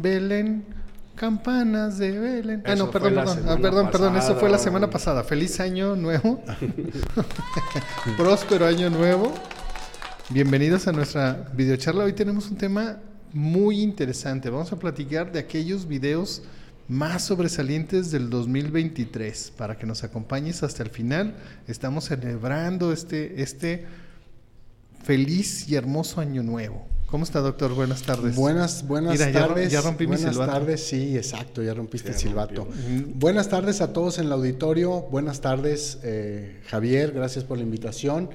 Belén, campanas de Belén. Ah, no, perdón, perdón, ah, perdón, perdón, eso fue la semana pasada. Feliz año nuevo. Próspero año nuevo. Bienvenidos a nuestra videocharla. Hoy tenemos un tema muy interesante. Vamos a platicar de aquellos videos más sobresalientes del 2023. Para que nos acompañes hasta el final. Estamos celebrando este, este feliz y hermoso año nuevo. ¿Cómo está, doctor? Buenas tardes. Buenas, buenas Mira, tardes. ya rompí mi buenas silbato. tardes, sí, exacto, ya rompiste Ya el silbato. rompió. Buenas tardes a todos en el auditorio. Buenas tardes, eh, Javier, gracias por la invitación.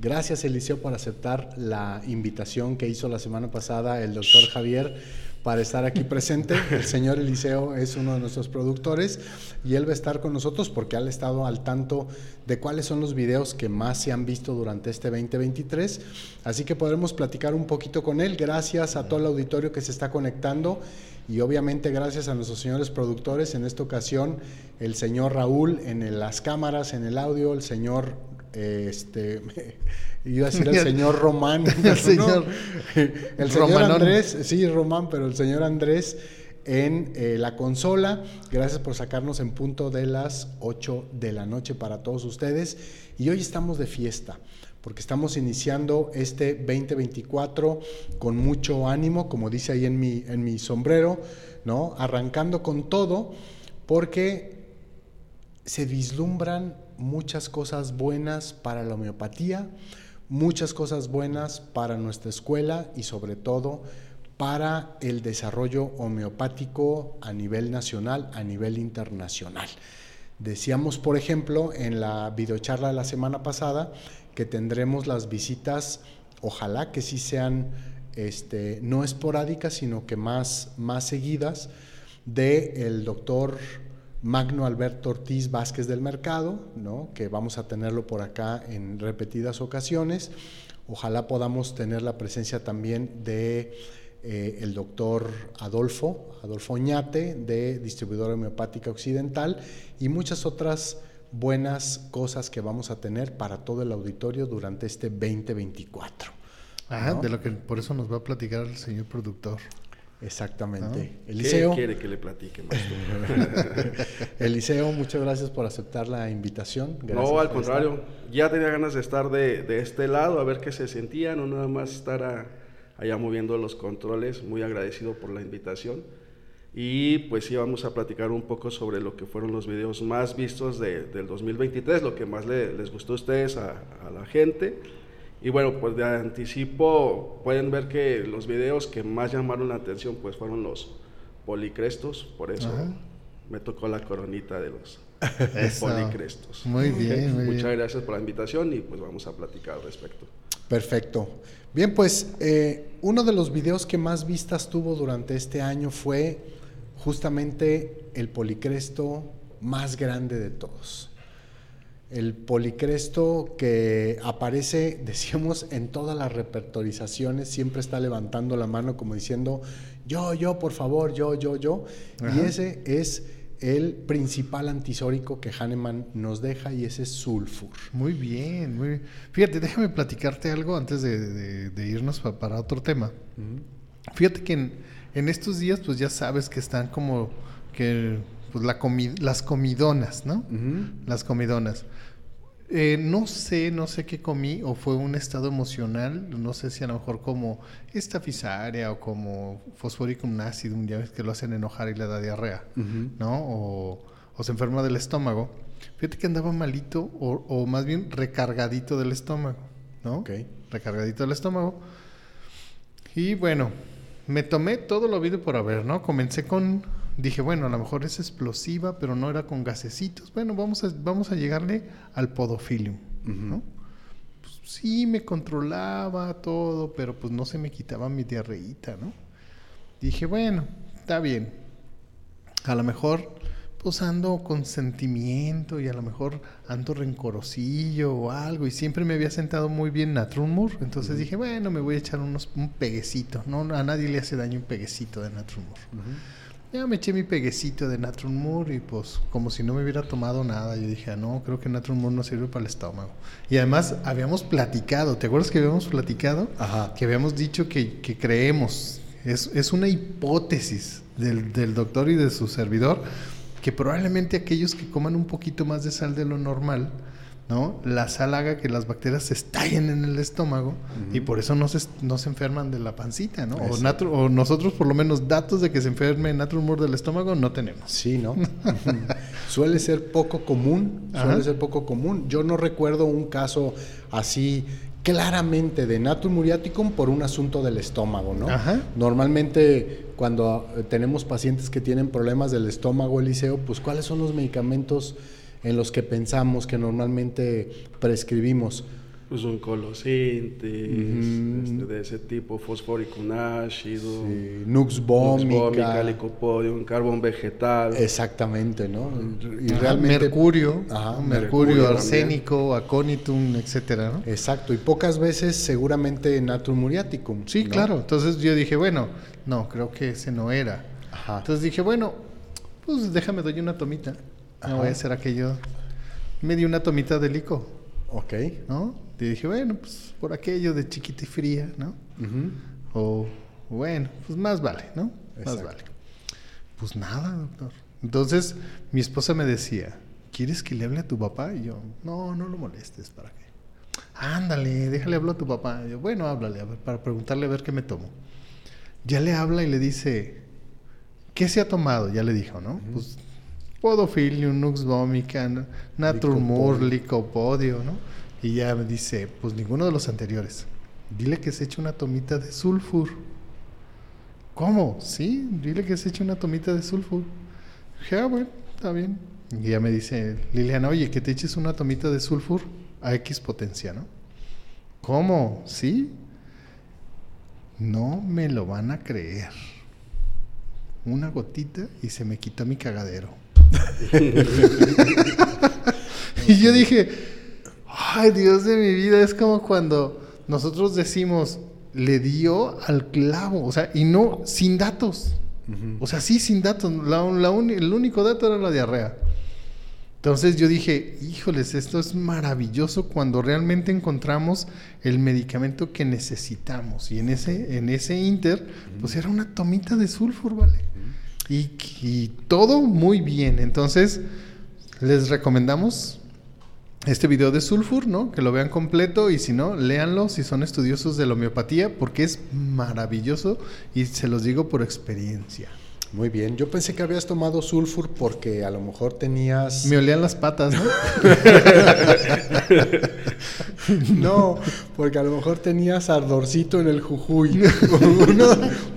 Gracias, Eliseo, por aceptar la invitación que hizo la semana pasada el doctor Javier para estar aquí presente. El señor Eliseo es uno de nuestros productores y él va a estar con nosotros porque ha estado al tanto de cuáles son los videos que más se han visto durante este 2023. Así que podremos platicar un poquito con él. Gracias a todo el auditorio que se está conectando y obviamente gracias a nuestros señores productores. En esta ocasión, el señor Raúl en las cámaras, en el audio, el señor, eh, este, iba a decir el señor Román. no. señor el señor Romanón. Andrés, sí, Román, pero el señor Andrés en eh, la consola. Gracias por sacarnos en punto de las 8 de la noche para todos ustedes. Y hoy estamos de fiesta, porque estamos iniciando este 2024 con mucho ánimo, como dice ahí en mi, en mi sombrero, ¿no? Arrancando con todo, porque se vislumbran muchas cosas buenas para la homeopatía, muchas cosas buenas para nuestra escuela y sobre todo para el desarrollo homeopático a nivel nacional, a nivel internacional. Decíamos, por ejemplo, en la videocharla de la semana pasada que tendremos las visitas, ojalá que sí sean este, no esporádicas, sino que más, más seguidas, de el doctor Magno Alberto Ortiz Vázquez del Mercado, ¿no? que vamos a tenerlo por acá en repetidas ocasiones. Ojalá podamos tener la presencia también de eh, el doctor Adolfo, Adolfo Oñate, de Distribuidora Homeopática Occidental, y muchas otras buenas cosas que vamos a tener para todo el auditorio durante este 2024. Ajá, ¿no? de lo que por eso nos va a platicar el señor productor. Exactamente. ¿Qué Eliseo, quiere que le platique? Eliseo, muchas gracias por aceptar la invitación. Gracias no, al contrario. Ya tenía ganas de estar de, de este lado, a ver qué se sentía, no nada más estar a- allá moviendo los controles. Muy agradecido por la invitación. Y pues sí, vamos a platicar un poco sobre lo que fueron los videos más vistos de- del 2023, lo que más le- les gustó a ustedes, a, a la gente. Y bueno, pues de anticipo pueden ver que los videos que más llamaron la atención pues fueron los policrestos, por eso Ajá. me tocó la coronita de los policrestos. Muy bien, muy Muchas bien. gracias por la invitación y pues vamos a platicar al respecto. Perfecto. Bien, pues eh, uno de los videos que más vistas tuvo durante este año fue justamente el policresto más grande de todos. El policresto que aparece, decíamos, en todas las repertorizaciones, siempre está levantando la mano como diciendo, yo, yo, por favor, yo, yo, yo. Y ese es el principal antisórico que Hahnemann nos deja y ese es sulfur. Muy bien, muy bien. Fíjate, déjame platicarte algo antes de, de- de irnos pa- para otro tema. Fíjate que en, en estos días, pues ya sabes que están como que pues la comi- las comidonas, ¿no? Las comidonas. Eh, no sé, no sé qué comí o fue un estado emocional, no sé si a lo mejor como estafisaria o como fosforicum acidum, ya ves que lo hacen enojar y le da diarrea. ¿no? O, o se enferma del estómago. Fíjate que andaba malito o, o más bien recargadito del estómago, ¿no? Ok. Recargadito del estómago. Y bueno, me tomé todo lo habido por haber, ¿no? Comencé con, dije, bueno, a lo mejor es explosiva, pero no era con gasecitos. Bueno, vamos a, vamos a llegarle al podofilium, ¿no? Pues, sí, me controlaba todo, pero pues no se me quitaba mi diarreíta, ¿no? Dije, bueno, está bien. A lo mejor pues ando con sentimiento y a lo mejor ando rencorosillo o algo y siempre me había sentado muy bien Natrumur, entonces dije, bueno, me voy a echar unos, un peguecito, no a nadie le hace daño un peguecito de Natrumur. Ya me eché mi peguecito de Natrumur y pues como si no me hubiera tomado nada, yo dije, ah, no, creo que Natrumur no sirve para el estómago. Y además habíamos platicado, ¿te acuerdas que habíamos platicado? Ajá. Que habíamos dicho que, que creemos, es, es una hipótesis del, del doctor y de su servidor, que probablemente aquellos que coman un poquito más de sal de lo normal, ¿no? La sal haga que las bacterias se estallen en el estómago y por eso no se, no se enferman de la pancita, ¿no? O, o nosotros por lo menos datos de que se enferme natrumur del estómago no tenemos. Sí, ¿no? suele ser poco común, suele Ajá. ser poco común. Yo no recuerdo un caso así claramente de natum muriaticum por un asunto del estómago, ¿no? Ajá. Normalmente cuando eh, tenemos pacientes que tienen problemas del estómago, Eliseo, pues ¿cuáles son los medicamentos en los que pensamos que normalmente prescribimos? Pues un colosintis, Ujú. este, de ese tipo, fosfórico un ácido, Eh, Nux licopodium, carbón vegetal. Exactamente, ¿no? Y Ajá, realmente mercurio, Ajá, mercurio arsénico, aconitum, etcétera, ¿no? Exacto, y pocas veces seguramente natum muriaticum. Sí, ¿no? claro. Entonces yo dije, bueno, no, creo que ese no era. Ajá. Entonces dije, bueno, pues déjame doy una tomita. Ajá. No voy a hacer aquello. Me di una tomita de lico, Ok. ¿no? Y dije, bueno, pues por aquello de chiquita y fría, ¿no? Ujú. O bueno, pues más vale, ¿no? Más Exacto. vale. Pues nada, doctor. Entonces mi esposa me decía, ¿quieres que le hable a tu papá? Y yo, no, no lo molestes, ¿para qué? Ándale, déjale hablar a tu papá. Y yo, bueno, háblale, a ver, para preguntarle a ver qué me tomo. Ya le habla y le dice, ¿qué se ha tomado? Ya le dijo, ¿no? Pues Podofilium, Nux vomica, Naturmur, Licopodio, ¿no? Y ya me dice, pues ninguno de los anteriores. Dile que se eche una tomita de sulfur. ¿Cómo? Sí, dile que se eche una tomita de sulfur. Dije, ah, bueno, está bien. Y ya me dice Liliana, oye, que te eches una tomita de sulfur a X potencia, ¿no? ¿Cómo? ¿Sí? No me lo van a creer. Una gotita y se me quitó mi cagadero. y yo dije, ay Dios de mi vida, es como cuando nosotros decimos, le dio al clavo, o sea, y no, sin datos. O sea, sí, sin datos. La, la uni- el único dato era la diarrea. Entonces yo dije, híjoles, esto es maravilloso cuando realmente encontramos el medicamento que necesitamos. Y en ese, en ese inter, pues era una tomita de sulfur, ¿vale? Y, todo muy bien. Entonces, les recomendamos este video de sulfur, ¿no? Que lo vean completo y si no, léanlo si son estudiosos de la homeopatía, porque es maravilloso y se los digo por experiencia. Muy bien. Yo pensé que habías tomado sulfur porque a lo mejor tenías. Me olían las patas, ¿no? No, porque a lo mejor tenías ardorcito en el jujuy. Uno-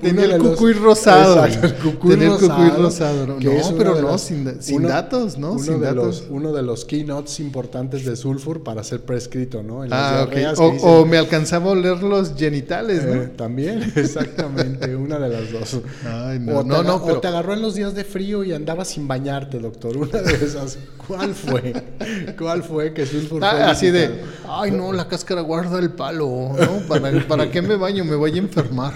Tenía uno el los- cucuy rosado. Exacto, el cucuy Tenía el cucuy rosado. ¿no? No, pero no, los- sin da- sin datos, ¿no? Uno, Sin de datos. Los, uno de los keynotes importantes de sulfur para ser prescrito, ¿no? En Ah, ok. O, dicen- o me alcanzaba a oler los genitales, ¿no? Eh, también, exactamente, una de las dos. Ay, no, o, te no, o pero- te agarró en los días de frío y andabas sin bañarte, doctor. Una de esas. ¿Cuál fue? ¿Cuál fue que sulfur fue Ah, así de, ay no, la cáscara guarda el palo, ¿no? ¿Para, ¿Para qué me baño? Me voy a enfermar.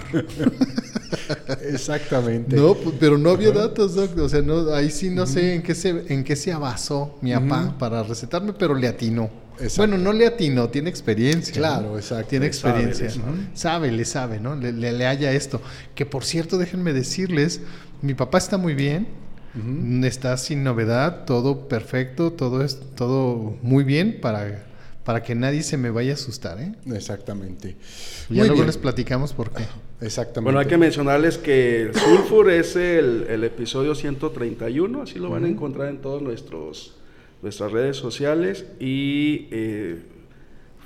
Exactamente. No, pu- pero no había datos, doc. O sea, no, ahí sí no sé en qué se, en qué se abasó mi papá para recetarme, pero le atinó. Exacto. Bueno, no le atinó, tiene experiencia. Claro, ¿no? exacto. Tiene experiencia. sabe. ¿no? Sabe, le sabe, ¿no? Le, le, le halla esto. Que por cierto, déjenme decirles, mi papá está muy bien. Está sin novedad, todo perfecto, todo es todo muy bien para, para que nadie se me vaya a asustar, ¿eh? Exactamente. Ya Muy luego bien. les platicamos por qué. Exactamente. Bueno, hay que mencionarles que el sulfur es el, el episodio 131, así lo van a encontrar en todas nuestros, nuestras redes sociales y eh,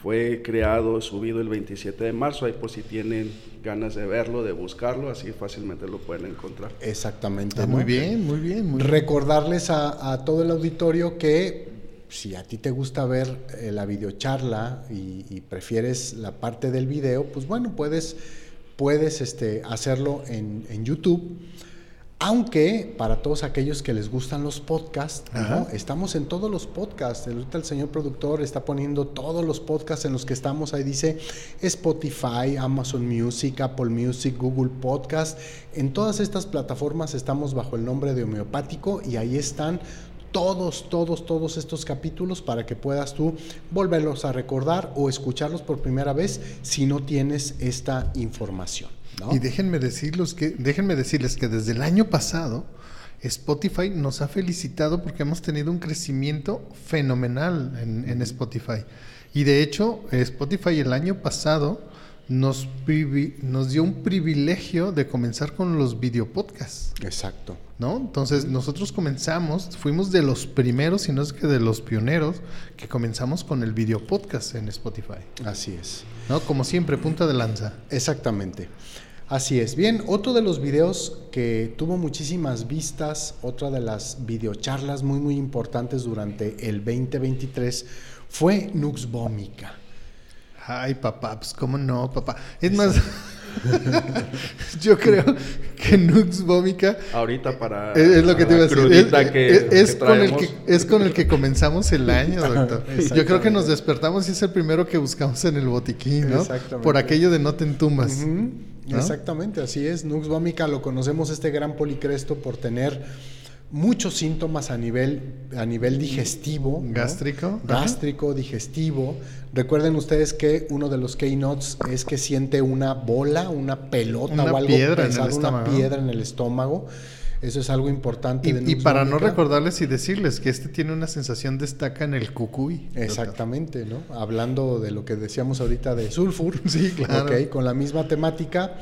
fue creado, subido el 27 de marzo, ahí por si tienen ganas de verlo, de buscarlo, así fácilmente lo pueden encontrar. Exactamente. Ah, ¿no? muy bien, muy bien, muy bien. Recordarles a, a todo el auditorio que si a ti te gusta ver eh, la videocharla y, y prefieres la parte del video, pues bueno, puedes puedes este, hacerlo en, en YouTube. Aunque para todos aquellos que les gustan los podcasts, estamos en todos los podcasts. Ahorita el señor productor está poniendo todos los podcasts en los que estamos. Ahí dice Spotify, Amazon Music, Apple Music, Google Podcast. En todas estas plataformas estamos bajo el nombre de Homeopático y ahí están todos, todos, todos estos capítulos para que puedas tú volverlos a recordar o escucharlos por primera vez si no tienes esta información. ¿No? Y déjenme decirles que, déjenme decirles que desde el año pasado Spotify nos ha felicitado porque hemos tenido un crecimiento fenomenal en, en Spotify. Y de hecho, Spotify el año pasado nos, nos dio un privilegio de comenzar con los videopodcasts. Exacto. ¿No? Entonces nosotros comenzamos, fuimos de los primeros, si no es que de los pioneros, que comenzamos con el video podcast en Spotify. Así es. ¿No? Como siempre, punta de lanza. Exactamente. Así es. Bien, otro de los videos que tuvo muchísimas vistas, otra de las videocharlas muy muy importantes durante el 2023 fue Nux Vómica. Ay, papá, pues cómo no, papá. Es más, yo creo que Nux Vómica Ahorita para es, es lo que te iba a decir. Es, crudita que, es- es que con el que, es con el que comenzamos el año, doctor. Yo creo que nos despertamos y es el primero que buscamos en el botiquín, ¿no? Exactamente. Por aquello de no te entumas. Ujú, ¿no? Exactamente, así es. Nux Vómica lo conocemos este gran policresto por tener muchos síntomas a nivel, a nivel digestivo. ¿no? Gástrico. Gástrico, digestivo. Recuerden ustedes que uno de los keynotes es que siente una bola, una pelota Una o algo piedra en el pesado, una estómago. piedra en el estómago. Eso es algo importante. de Y, y para no recordarles y decirles que este tiene una sensación destaca en el cucuy. Exactamente, ¿no? Hablando de lo que decíamos ahorita de sulfur. Sí, claro. Ok, con la misma temática.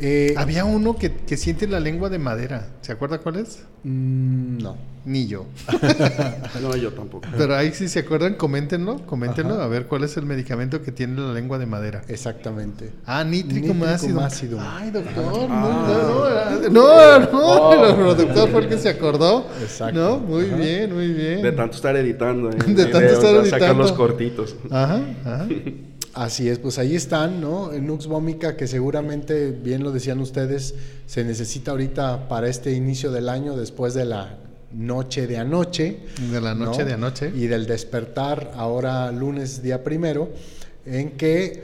Eh, Había uno que, que siente la lengua de madera. ¿Se acuerda cuál es? mm, no. Ni yo. No, yo tampoco. Pero ahí si se acuerdan, coméntenlo, coméntenlo Ajá. a ver cuál es el medicamento que tiene la lengua de madera. Exactamente. Ah, nítrico, Nítrico ácido. Ay, doctor, no, no, no, no, el productor fue el que se acordó. Exacto. No, muy Ajá. bien, muy bien. De tanto estar editando. ¿eh? De tanto estar Videos, Sacar editando. los cortitos. Ajá, ajá. Así es, pues ahí están, ¿no? En Nux Vómica, que seguramente, bien lo decían ustedes, se necesita ahorita para este inicio del año, después de la noche de anoche. De la noche ¿no? de anoche. Y del despertar ahora lunes día primero, en que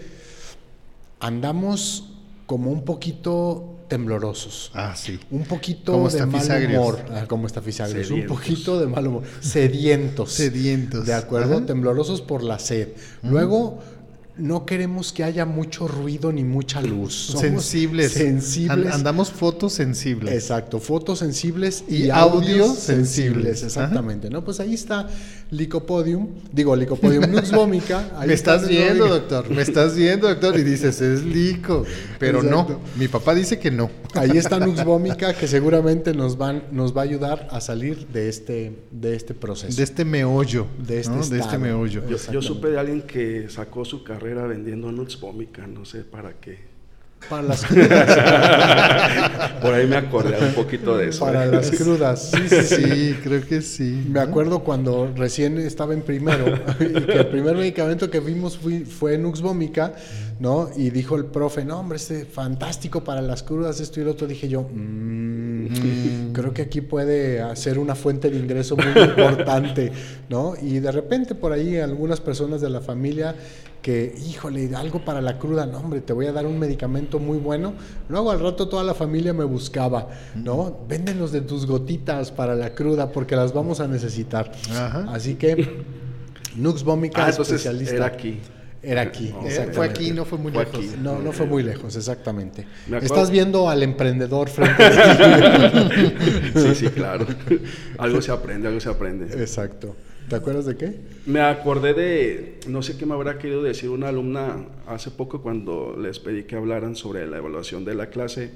andamos como un poquito temblorosos. Ah, sí. Un poquito Como de mal humor. Ah, como estafisagrios. Un Sedientos. poquito de mal humor. Sedientos. Sedientos. De acuerdo, Ajá. temblorosos por la sed. Luego, no queremos que haya mucho ruido ni mucha luz. Somos sensibles. Sensibles. An- andamos fotosensibles. Exacto, fotosensibles y, Y audios audios sensibles, sensibles. exactamente, ¿no? Pues ahí está Licopodium, digo Licopodium Nux Vómica. ahí Me está estás viendo, doctor. Me estás viendo, doctor. Y dices, es lico. Pero Exacto. no. Mi papá dice que no. Ahí está Nux Vómica que seguramente nos van, nos va a ayudar a salir de este, de este proceso. De este meollo. De este ¿no? De este meollo. Yo, yo supe de alguien que sacó su carrera vendiendo nuts vómica, no sé para qué. Para las crudas. Por ahí me acordé un poquito de eso. para ¿eh? las crudas. Sí, sí, sí. Creo que sí. Me acuerdo cuando recién estaba en primero y que el primer medicamento que vimos fui- fue Nux Vómica, ¿no? Y dijo el profe, no, hombre, este fantástico para las crudas, esto y lo otro. Dije yo, "Mm, creo que aquí puede ser una fuente de ingreso muy importante, ¿no? Y de repente por ahí algunas personas de la familia que, híjole, algo para la cruda, no, hombre, te voy a dar un medicamento muy bueno. Luego al rato toda la familia me buscaba, ¿no? Véndenos de tus gotitas para la cruda porque las vamos a necesitar. Ajá. Así que Nux Vómica Ah, especialista. era aquí. Era aquí, No, Eh, fue aquí, no fue muy Fue lejos. aquí. No, no fue muy lejos, exactamente. Estás viendo al emprendedor frente a ti. Sí, sí, claro. algo se aprende, algo se aprende. Exacto. ¿Te acuerdas de qué? Me acordé de, no sé qué me habrá querido decir una alumna hace poco cuando les pedí que hablaran sobre la evaluación de la clase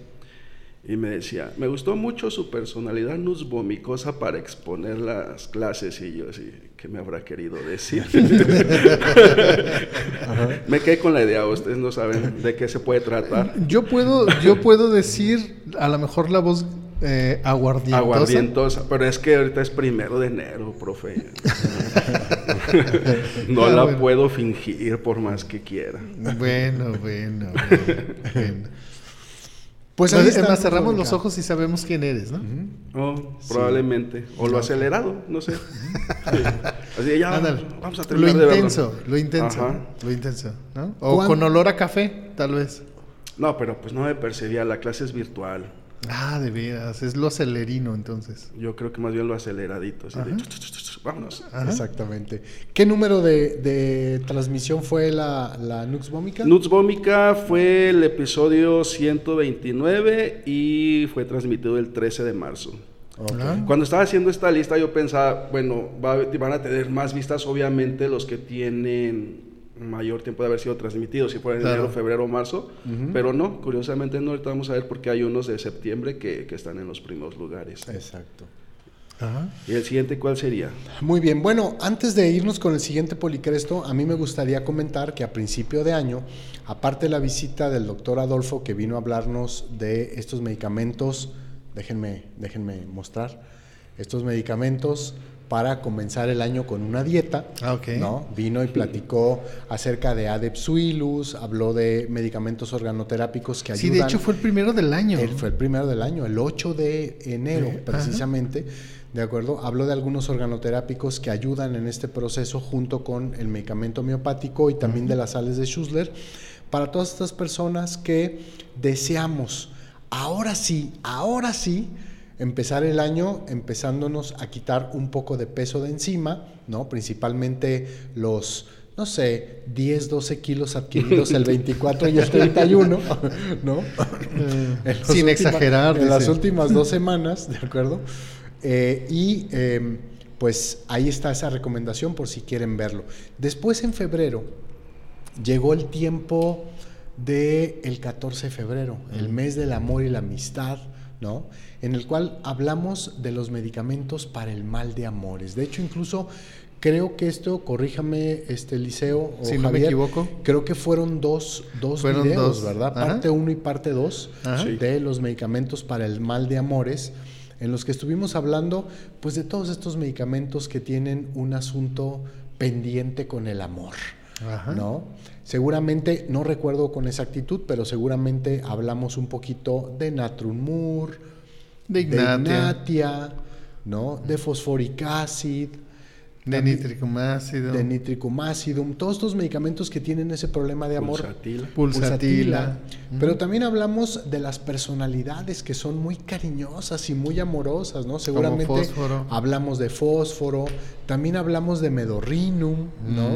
y me decía, me gustó mucho su personalidad nusvomicosa para exponer las clases y yo así, ¿qué me habrá querido decir? me quedé con la idea, ustedes no saben de qué se puede tratar. Yo puedo, yo puedo decir a lo mejor la voz eh, aguardientosa. Aguardientosa, pero es que ahorita es primero de enero, profe. no Ah, la bueno. puedo fingir por más que quiera. Bueno, bueno, bueno, bueno. Pues ahí está, más, cerramos los ojos y sabemos quién eres, ¿no? Oh, probablemente. O lo acelerado, no sé. Sí. Así ya, Ándale. vamos a Lo terminar de verlo. intenso, lo intenso, Ajá. lo intenso, ¿no? O ¿Cuán- con olor a café, tal vez. No, pero pues no me percibía, la clase es virtual. Ah, de veras, es lo acelerino entonces. Yo creo que más bien lo aceleradito. Así de, vámonos. Ajá. Exactamente. ¿Qué número de, de transmisión fue la, la Nux Vómica? Nuts Vómica fue el episodio 129 y fue transmitido el 13 de marzo. Ah. Cuando estaba haciendo esta lista yo pensaba, bueno, va- van a tener más vistas obviamente los que tienen mayor tiempo de haber sido transmitidos, si fuera en Claro. enero, febrero o marzo, pero no, curiosamente no, ahorita vamos a ver porque hay unos de septiembre que, que están en los primeros lugares. Exacto. Ajá. ¿Y el siguiente cuál sería? Muy bien, bueno, antes de irnos con el siguiente Policresto, a mí me gustaría comentar que a principio de año, aparte de la visita del doctor Adolfo que vino a hablarnos de estos medicamentos, déjenme, déjenme mostrar, estos medicamentos para comenzar el año con una dieta, Ah, ok. ¿no? Vino y platicó acerca de Adepsuilus, habló de medicamentos organoterápicos que Sí, ayudan. de hecho fue el primero del año. Él fue el primero del año, el 8 de enero, Sí, precisamente. ¿De acuerdo? Habló de algunos organoterápicos que ayudan en este proceso junto con el medicamento homeopático y también de las sales de Schussler para todas estas personas que deseamos, ahora sí, ahora sí, empezar el año empezándonos a quitar un poco de peso de encima, ¿no? Principalmente los, no sé, 10, 12 kilos adquiridos el 24 y el 31, ¿no? Eh, sin exagerar, En las últimas dos semanas, ¿de acuerdo? Eh, y eh, pues ahí está esa recomendación por si quieren verlo. Después en febrero llegó el tiempo del el 14 de febrero, el mes del amor y la amistad, ¿no? En el cual hablamos de los medicamentos para el mal de amores. De hecho, incluso creo que esto, corríjame, este Liceo o Si no me Javier, equivoco. Creo que fueron dos, dos Fueron videos, dos. ¿verdad? Ajá. Parte 1 y parte 2 Ajá. Sí. de los medicamentos para el mal de amores, en los que estuvimos hablando pues de todos estos medicamentos que tienen un asunto pendiente con el amor. Ajá. ¿No? Seguramente, no recuerdo con exactitud, pero seguramente hablamos un poquito de Natrunmur, De Ignatia. Ignatia, ¿no? De Phosphoric acid, De también- nitricum ácido. de Nitricum acidum, todos estos medicamentos que tienen ese problema de amor. Pulsatil. Pulsatila. Pero también hablamos de las personalidades que son muy cariñosas y muy amorosas, ¿no? Seguramente fósforo. hablamos de fósforo, también hablamos de medorrinum, ¿no?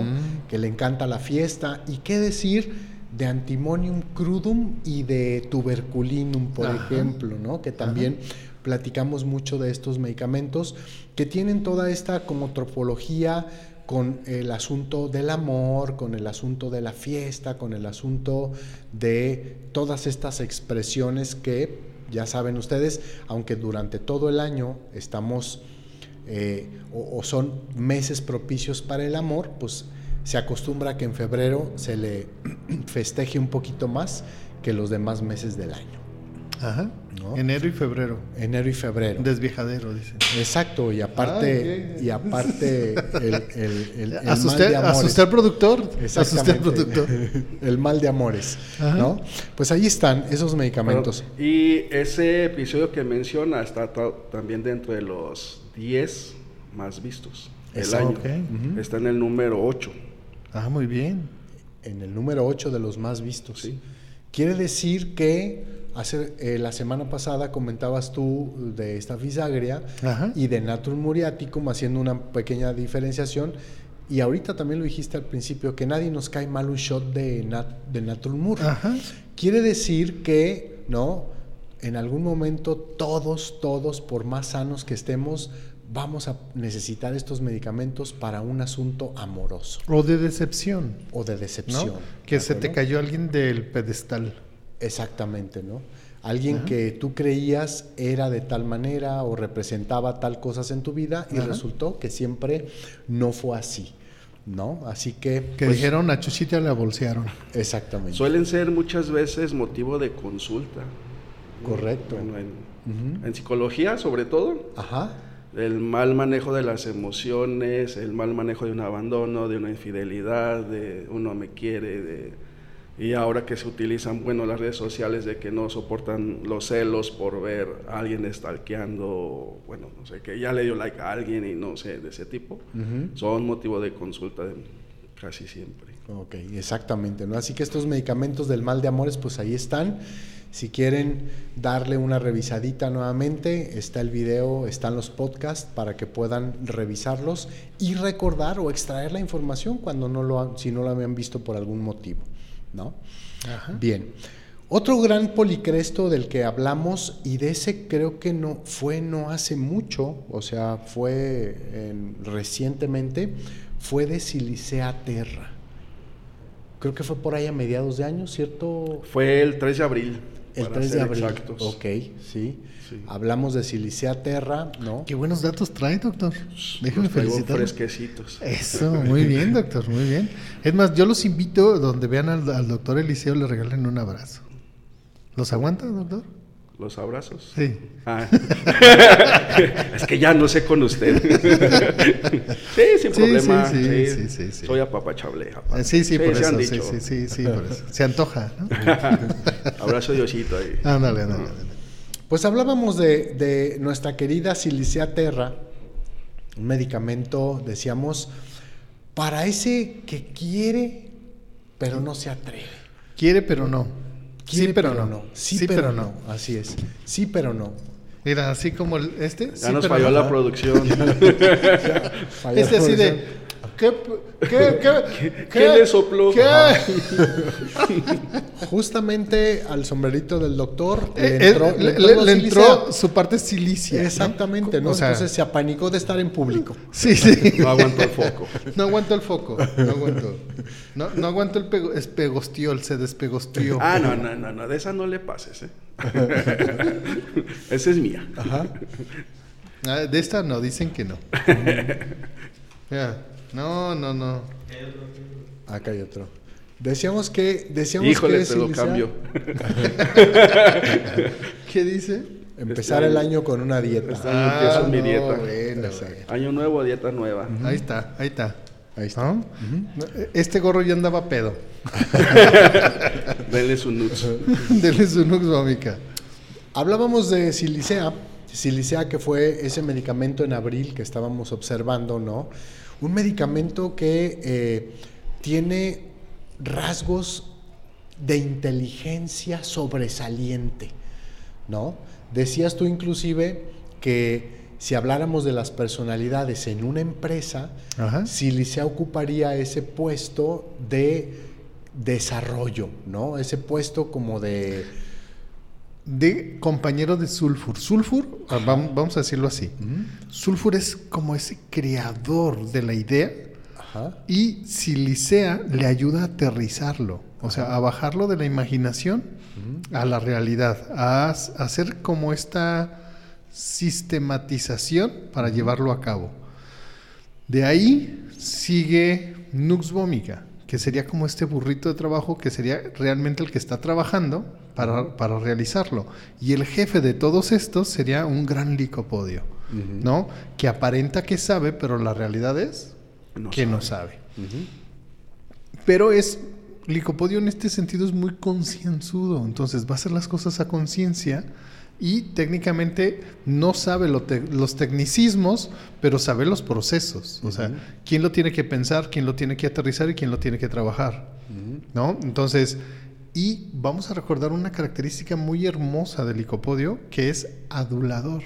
Que le encanta la fiesta. ¿Y qué decir de antimonium crudum y de tuberculinum, por Ajá. ejemplo, ¿no? Que también platicamos mucho de estos medicamentos que tienen toda esta como tropología con el asunto del amor, con el asunto de la fiesta, con el asunto de todas estas expresiones que, ya saben ustedes, aunque durante todo el año estamos eh, o, o son meses propicios para el amor, pues se acostumbra que en febrero se le festeje un poquito más que los demás meses del año, Ajá. ¿No? Enero y febrero. enero y febrero. Desviejadero, dicen. Exacto, y aparte, Ah, y aparte el, el- el- el Asusté, mal de amores. asusté al productor. Asusté al productor. el mal de amores, Ajá. ¿no? Pues ahí están esos medicamentos. Pero- y ese episodio que menciona está ta- también dentro de los 10 más vistos Eso, año. Está en el número 8. Ah, muy bien. En el número 8 de los más vistos. Sí. Quiere decir que hace, eh, la semana pasada comentabas tú de Staphylococcus agria Ajá. y de Natrum muriaticum haciendo una pequeña diferenciación. Y ahorita también lo dijiste al principio, que nadie nos cae mal un shot de, nat, de Natrum mur. Ajá. Quiere decir que, ¿no? En algún momento todos, todos, por más sanos que estemos, vamos a necesitar estos medicamentos para un asunto amoroso O de decepción. o de ¿no? decepción. Que ¿de se te cayó alguien del pedestal. Exactamente, ¿no? Alguien Ajá. que tú creías era de tal manera o representaba tal cosas en tu vida y Ajá. resultó que siempre no fue así, ¿no? Así que... Que pues, dijeron a Chuchita la bolsearon. Exactamente. Suelen ser muchas veces motivo de consulta. Correcto. Bueno, en, en psicología, sobre todo, Ajá. el mal manejo de las emociones, el mal manejo de un abandono, de una infidelidad, de uno me quiere, de Y ahora que se utilizan, bueno, las redes sociales de que no soportan los celos por ver a alguien stalkeando, bueno, no sé, que ya le dio like a alguien y no sé, de ese tipo, son motivo de consulta de- casi siempre. Ok, exactamente, ¿no? Así que estos medicamentos del mal de amores, pues ahí están. Si quieren darle una revisadita nuevamente, está el video, están los podcasts para que puedan revisarlos y recordar o extraer la información cuando no lo han- si no lo habían visto por algún motivo, ¿no? Bien. Otro gran policresto del que hablamos y de ese creo que no fue no hace mucho, o sea, fue en- recientemente, fue de Silicea Terra. Creo que fue por ahí a mediados de año, ¿cierto? Fue el 3 de abril. El para 3 de ser abril. Exactos. Ok, sí. Sí. Hablamos de Silicea Terra, ¿no? Qué buenos datos trae, doctor. Déjeme Los traigo felicitarlo. fresquecitos. Eso, muy bien, doctor, muy bien. Es más, yo los invito, donde vean al, al doctor Eliseo, le regalen un abrazo. ¿Los aguanta, doctor? Los abrazos. Sí. Ah. es que ya no sé con usted. sí, sin Sí, problema. sí, sí, sí. sí, sí, sí. Soy apapachable. apa. Sí, sí, por han eso. Sí, dicho. sí, sí, sí, por eso. Se antoja, ¿no? Abrazo Diosito ahí. Ándale, ándale, ándale. Pues hablábamos de, de nuestra querida Silicea Terra, un medicamento, decíamos, para ese que quiere, pero no se atreve. Quiere, pero no. Quiere, sí, pero, no. Sí, pero, no. Así es. Sí, pero no. Mira, así como el- este. Ya sí, nos pero falló no. la producción. Falla Este así producción. de. ¿Qué, qué, qué, ¿Qué le sopló? ¿Qué? Justamente al sombrerito del doctor Eh, le eh, entró, le- entró le- entró su parte silicia. Exactamente, ¿no? O sea, Entonces se apanicó de estar en público. sí, sí. No aguantó el foco. No aguantó el foco. No aguantó. No, no aguantó el pego, se despegostió. Ah, no, no, no, no, de esa no le pases, ¿eh? esa es mía. Ajá. Ah, de esta no, dicen que no. Ya. No, no, no. Acá hay otro. Decíamos que decíamos Híjole, que te lo cambio. ¿Qué dice? Empezar Este el año- con una dieta. Este año empiezo mi no, dieta. bueno. Año nuevo, dieta nueva. Ahí está, ahí está. Ahí está. ¿No? Este gorro ya andaba pedo. Denle su nuts. Dele su nux vomica. Hablábamos de Silicea, Silicea que fue ese medicamento en abril que estábamos observando, ¿no? Un medicamento que eh, tiene rasgos de inteligencia sobresaliente, ¿no? Decías tú inclusive que si habláramos de las personalidades en una empresa, Ajá. Silicea ocuparía ese puesto de desarrollo, ¿no? Ese puesto como de... De compañero de Sulfur. Sulfur, ah, vam- vamos a decirlo así. Sulfur es como ese creador de la idea Ajá. y Silicea le ayuda a aterrizarlo, o sea, a bajarlo de la imaginación a la realidad, a, a hacer como esta sistematización para llevarlo a cabo. De ahí sigue Nux Vomica, que sería como este burrito de trabajo que sería realmente el que está trabajando para, para realizarlo. Y el jefe de todos estos sería un gran licopodio, ¿no? Que aparenta que sabe, pero la realidad es No que no sabe. Pero es, Licopodio en este sentido es muy concienzudo, entonces va a hacer las cosas a conciencia y técnicamente no sabe lo te- los tecnicismos, pero sabe los procesos. O sea, quién lo tiene que pensar, quién lo tiene que aterrizar y quién lo tiene que trabajar. ¿No? Entonces, y vamos a recordar una característica muy hermosa del licopodio, que es adulador.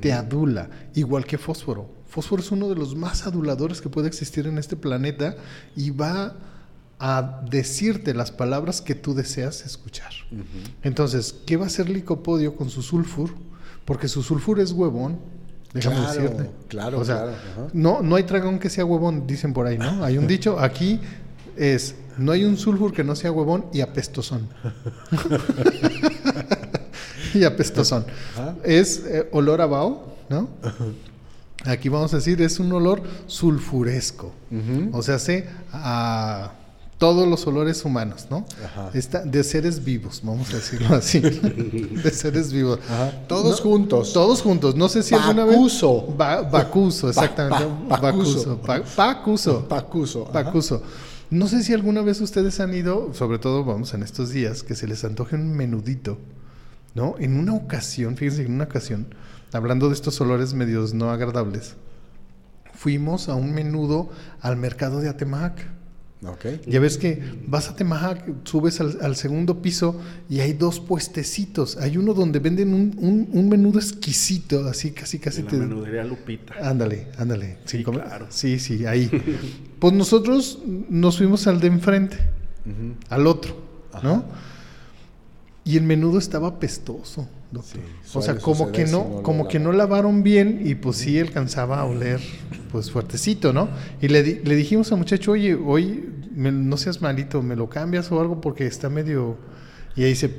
Te adula, igual que fósforo. Fósforo es uno de los más aduladores que puede existir en este planeta y va a decirte las palabras que tú deseas escuchar. Entonces, ¿qué va a hacer licopodio con su sulfur? Porque su sulfur es huevón. Déjame Claro, decirte. claro, O sea, claro, no, no hay dragón que sea huevón, dicen por ahí, ¿no? Hay un dicho, aquí es, no hay un sulfur que no sea huevón y apestosón. y apestosón. Es eh, olor a vaho, ¿no? Aquí vamos a decir, es un olor sulfuresco. O sea, hace a todos los olores humanos, ¿no? Ajá. Está, de seres vivos, vamos a decirlo así. de seres vivos. Ajá. Todos No, juntos. Todos juntos. No sé si alguna vez. Bacuso. Ba- bacuso, exactamente. pa- bacuso. pa- pacuso. Pacuso. ajá. No sé si alguna vez ustedes han ido, sobre todo vamos en estos días, que se les antoje un menudito, ¿no? En una ocasión, fíjense, en una ocasión, hablando de estos olores medios no agradables, fuimos a un menudo al mercado de Atemajac. Ok. Ya ves que vas a Temajac, subes al, al segundo piso y hay dos puestecitos. Hay uno donde venden un, un- un menudo exquisito, así casi casi la te... menudería Lupita. Ándale, ándale. Sí, ¿cómo? claro. Sí, sí, ahí. pues nosotros nos fuimos al de enfrente, al otro, ¿no? Y el menudo estaba apestoso, doctor. Sí, o sea, como que no, si no lo como que no lavaron bien y pues sí alcanzaba a oler pues fuertecito, ¿no? Y le, di- le dijimos al muchacho, oye, hoy me- no seas malito, me lo cambias o algo porque está medio... Y ahí dice,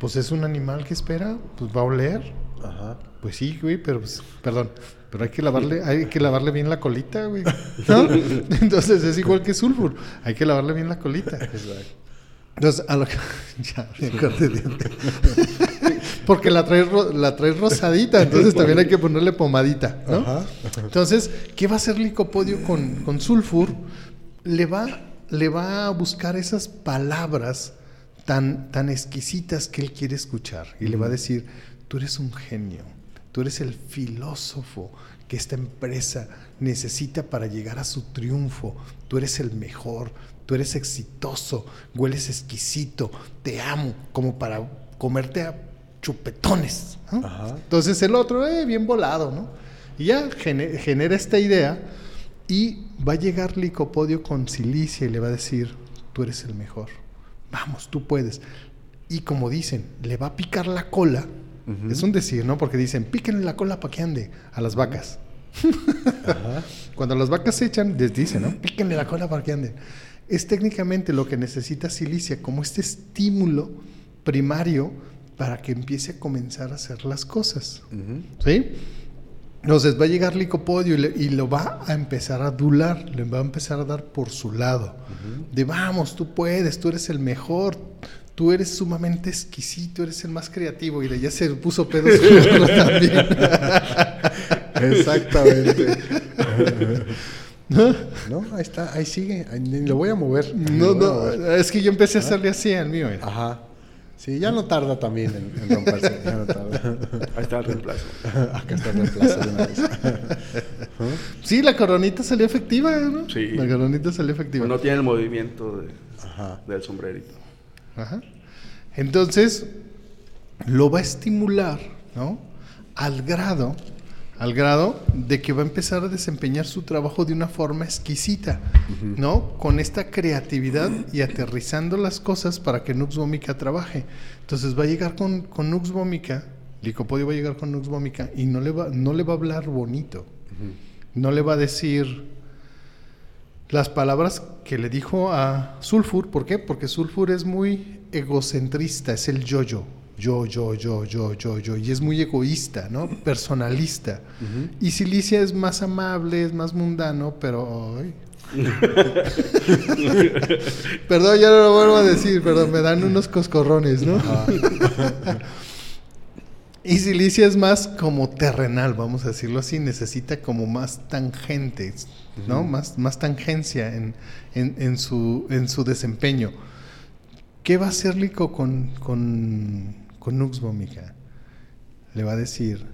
pues es un animal que espera, pues va a oler. Ajá. Pues sí, güey, pero pues, perdón, pero hay que lavarle, hay que lavarle bien la colita, güey. ¿No? Entonces es igual que sulfur, hay que lavarle bien la colita. Exacto. Entonces, a lo que ya me acordé de- Porque la traes la traes rosadita, entonces también hay que ponerle pomadita, ¿no? Ajá. Entonces, ¿qué va a hacer Licopodio con, con sulfur? Le va, le va a buscar esas palabras tan, tan exquisitas que él quiere escuchar. Y le va a decir, tú eres un genio, tú eres el filósofo que esta empresa necesita para llegar a su triunfo. Tú eres el mejor, tú eres exitoso, hueles exquisito, te amo, como para comerte a chupetones. ¿no? Ajá. Entonces el otro, eh, bien volado, ¿no? Y ya gene- genera esta idea y va a llegar Licopodio con Cilicia y le va a decir, tú eres el mejor, vamos, tú puedes. Y como dicen, le va a picar la cola, es un decir, ¿no? Porque dicen, píquenle la cola para que ande a las vacas. Cuando las vacas se echan, les dicen, ¿no? Píquenle la cola para que anden. Es técnicamente lo que necesita Silicia, como este estímulo primario para que empiece a comenzar a hacer las cosas. ¿Sí? Entonces va a llegar Licopodio y, le- y lo va a empezar a adular, le va a empezar a dar por su lado. De vamos, tú puedes, tú eres el mejor, tú eres sumamente exquisito, eres el más creativo. Y ya se puso pedo también. Exactamente. no, ahí está, ahí sigue. Ahí ni lo voy a mover. No, no, mover. es que yo empecé a hacerle así al mío. mira. Ajá. Sí, ya no tarda también en, en romperse. Ya no tarda. Ahí está el reemplazo. Acá está el reemplazo de una vez. Sí, la coronita salió efectiva, ¿no? Sí. La coronita salió efectiva. Pues no tiene el movimiento de- Ajá. del sombrerito. Ajá. Entonces, lo va a estimular, ¿no? Al grado, al grado de que va a empezar a desempeñar su trabajo de una forma exquisita, ¿no? Con esta creatividad y aterrizando las cosas para que Nux Vomica trabaje. Entonces va a llegar con, con Nux Vomica, Licopodio va a llegar con Nux Vomica y no le va, no le va a hablar bonito. No le va a decir las palabras que le dijo a Sulfur. ¿Por qué? Porque Sulfur es muy egocentrista, es el yo-yo. Yo, yo, yo, yo, yo, yo. Y es muy egoísta, ¿no? Personalista. Y Silicia es más amable, es más mundano, pero... ay. perdón, ya no lo vuelvo a decir, perdón, me dan unos coscorrones, ¿no? Y Silicia es más como terrenal, vamos a decirlo así, necesita como más tangentes, ¿no? más, más tangencia en, en- en su, en su desempeño. ¿Qué va a hacer Lico con, con, con Nux Vomica? Le va a decir,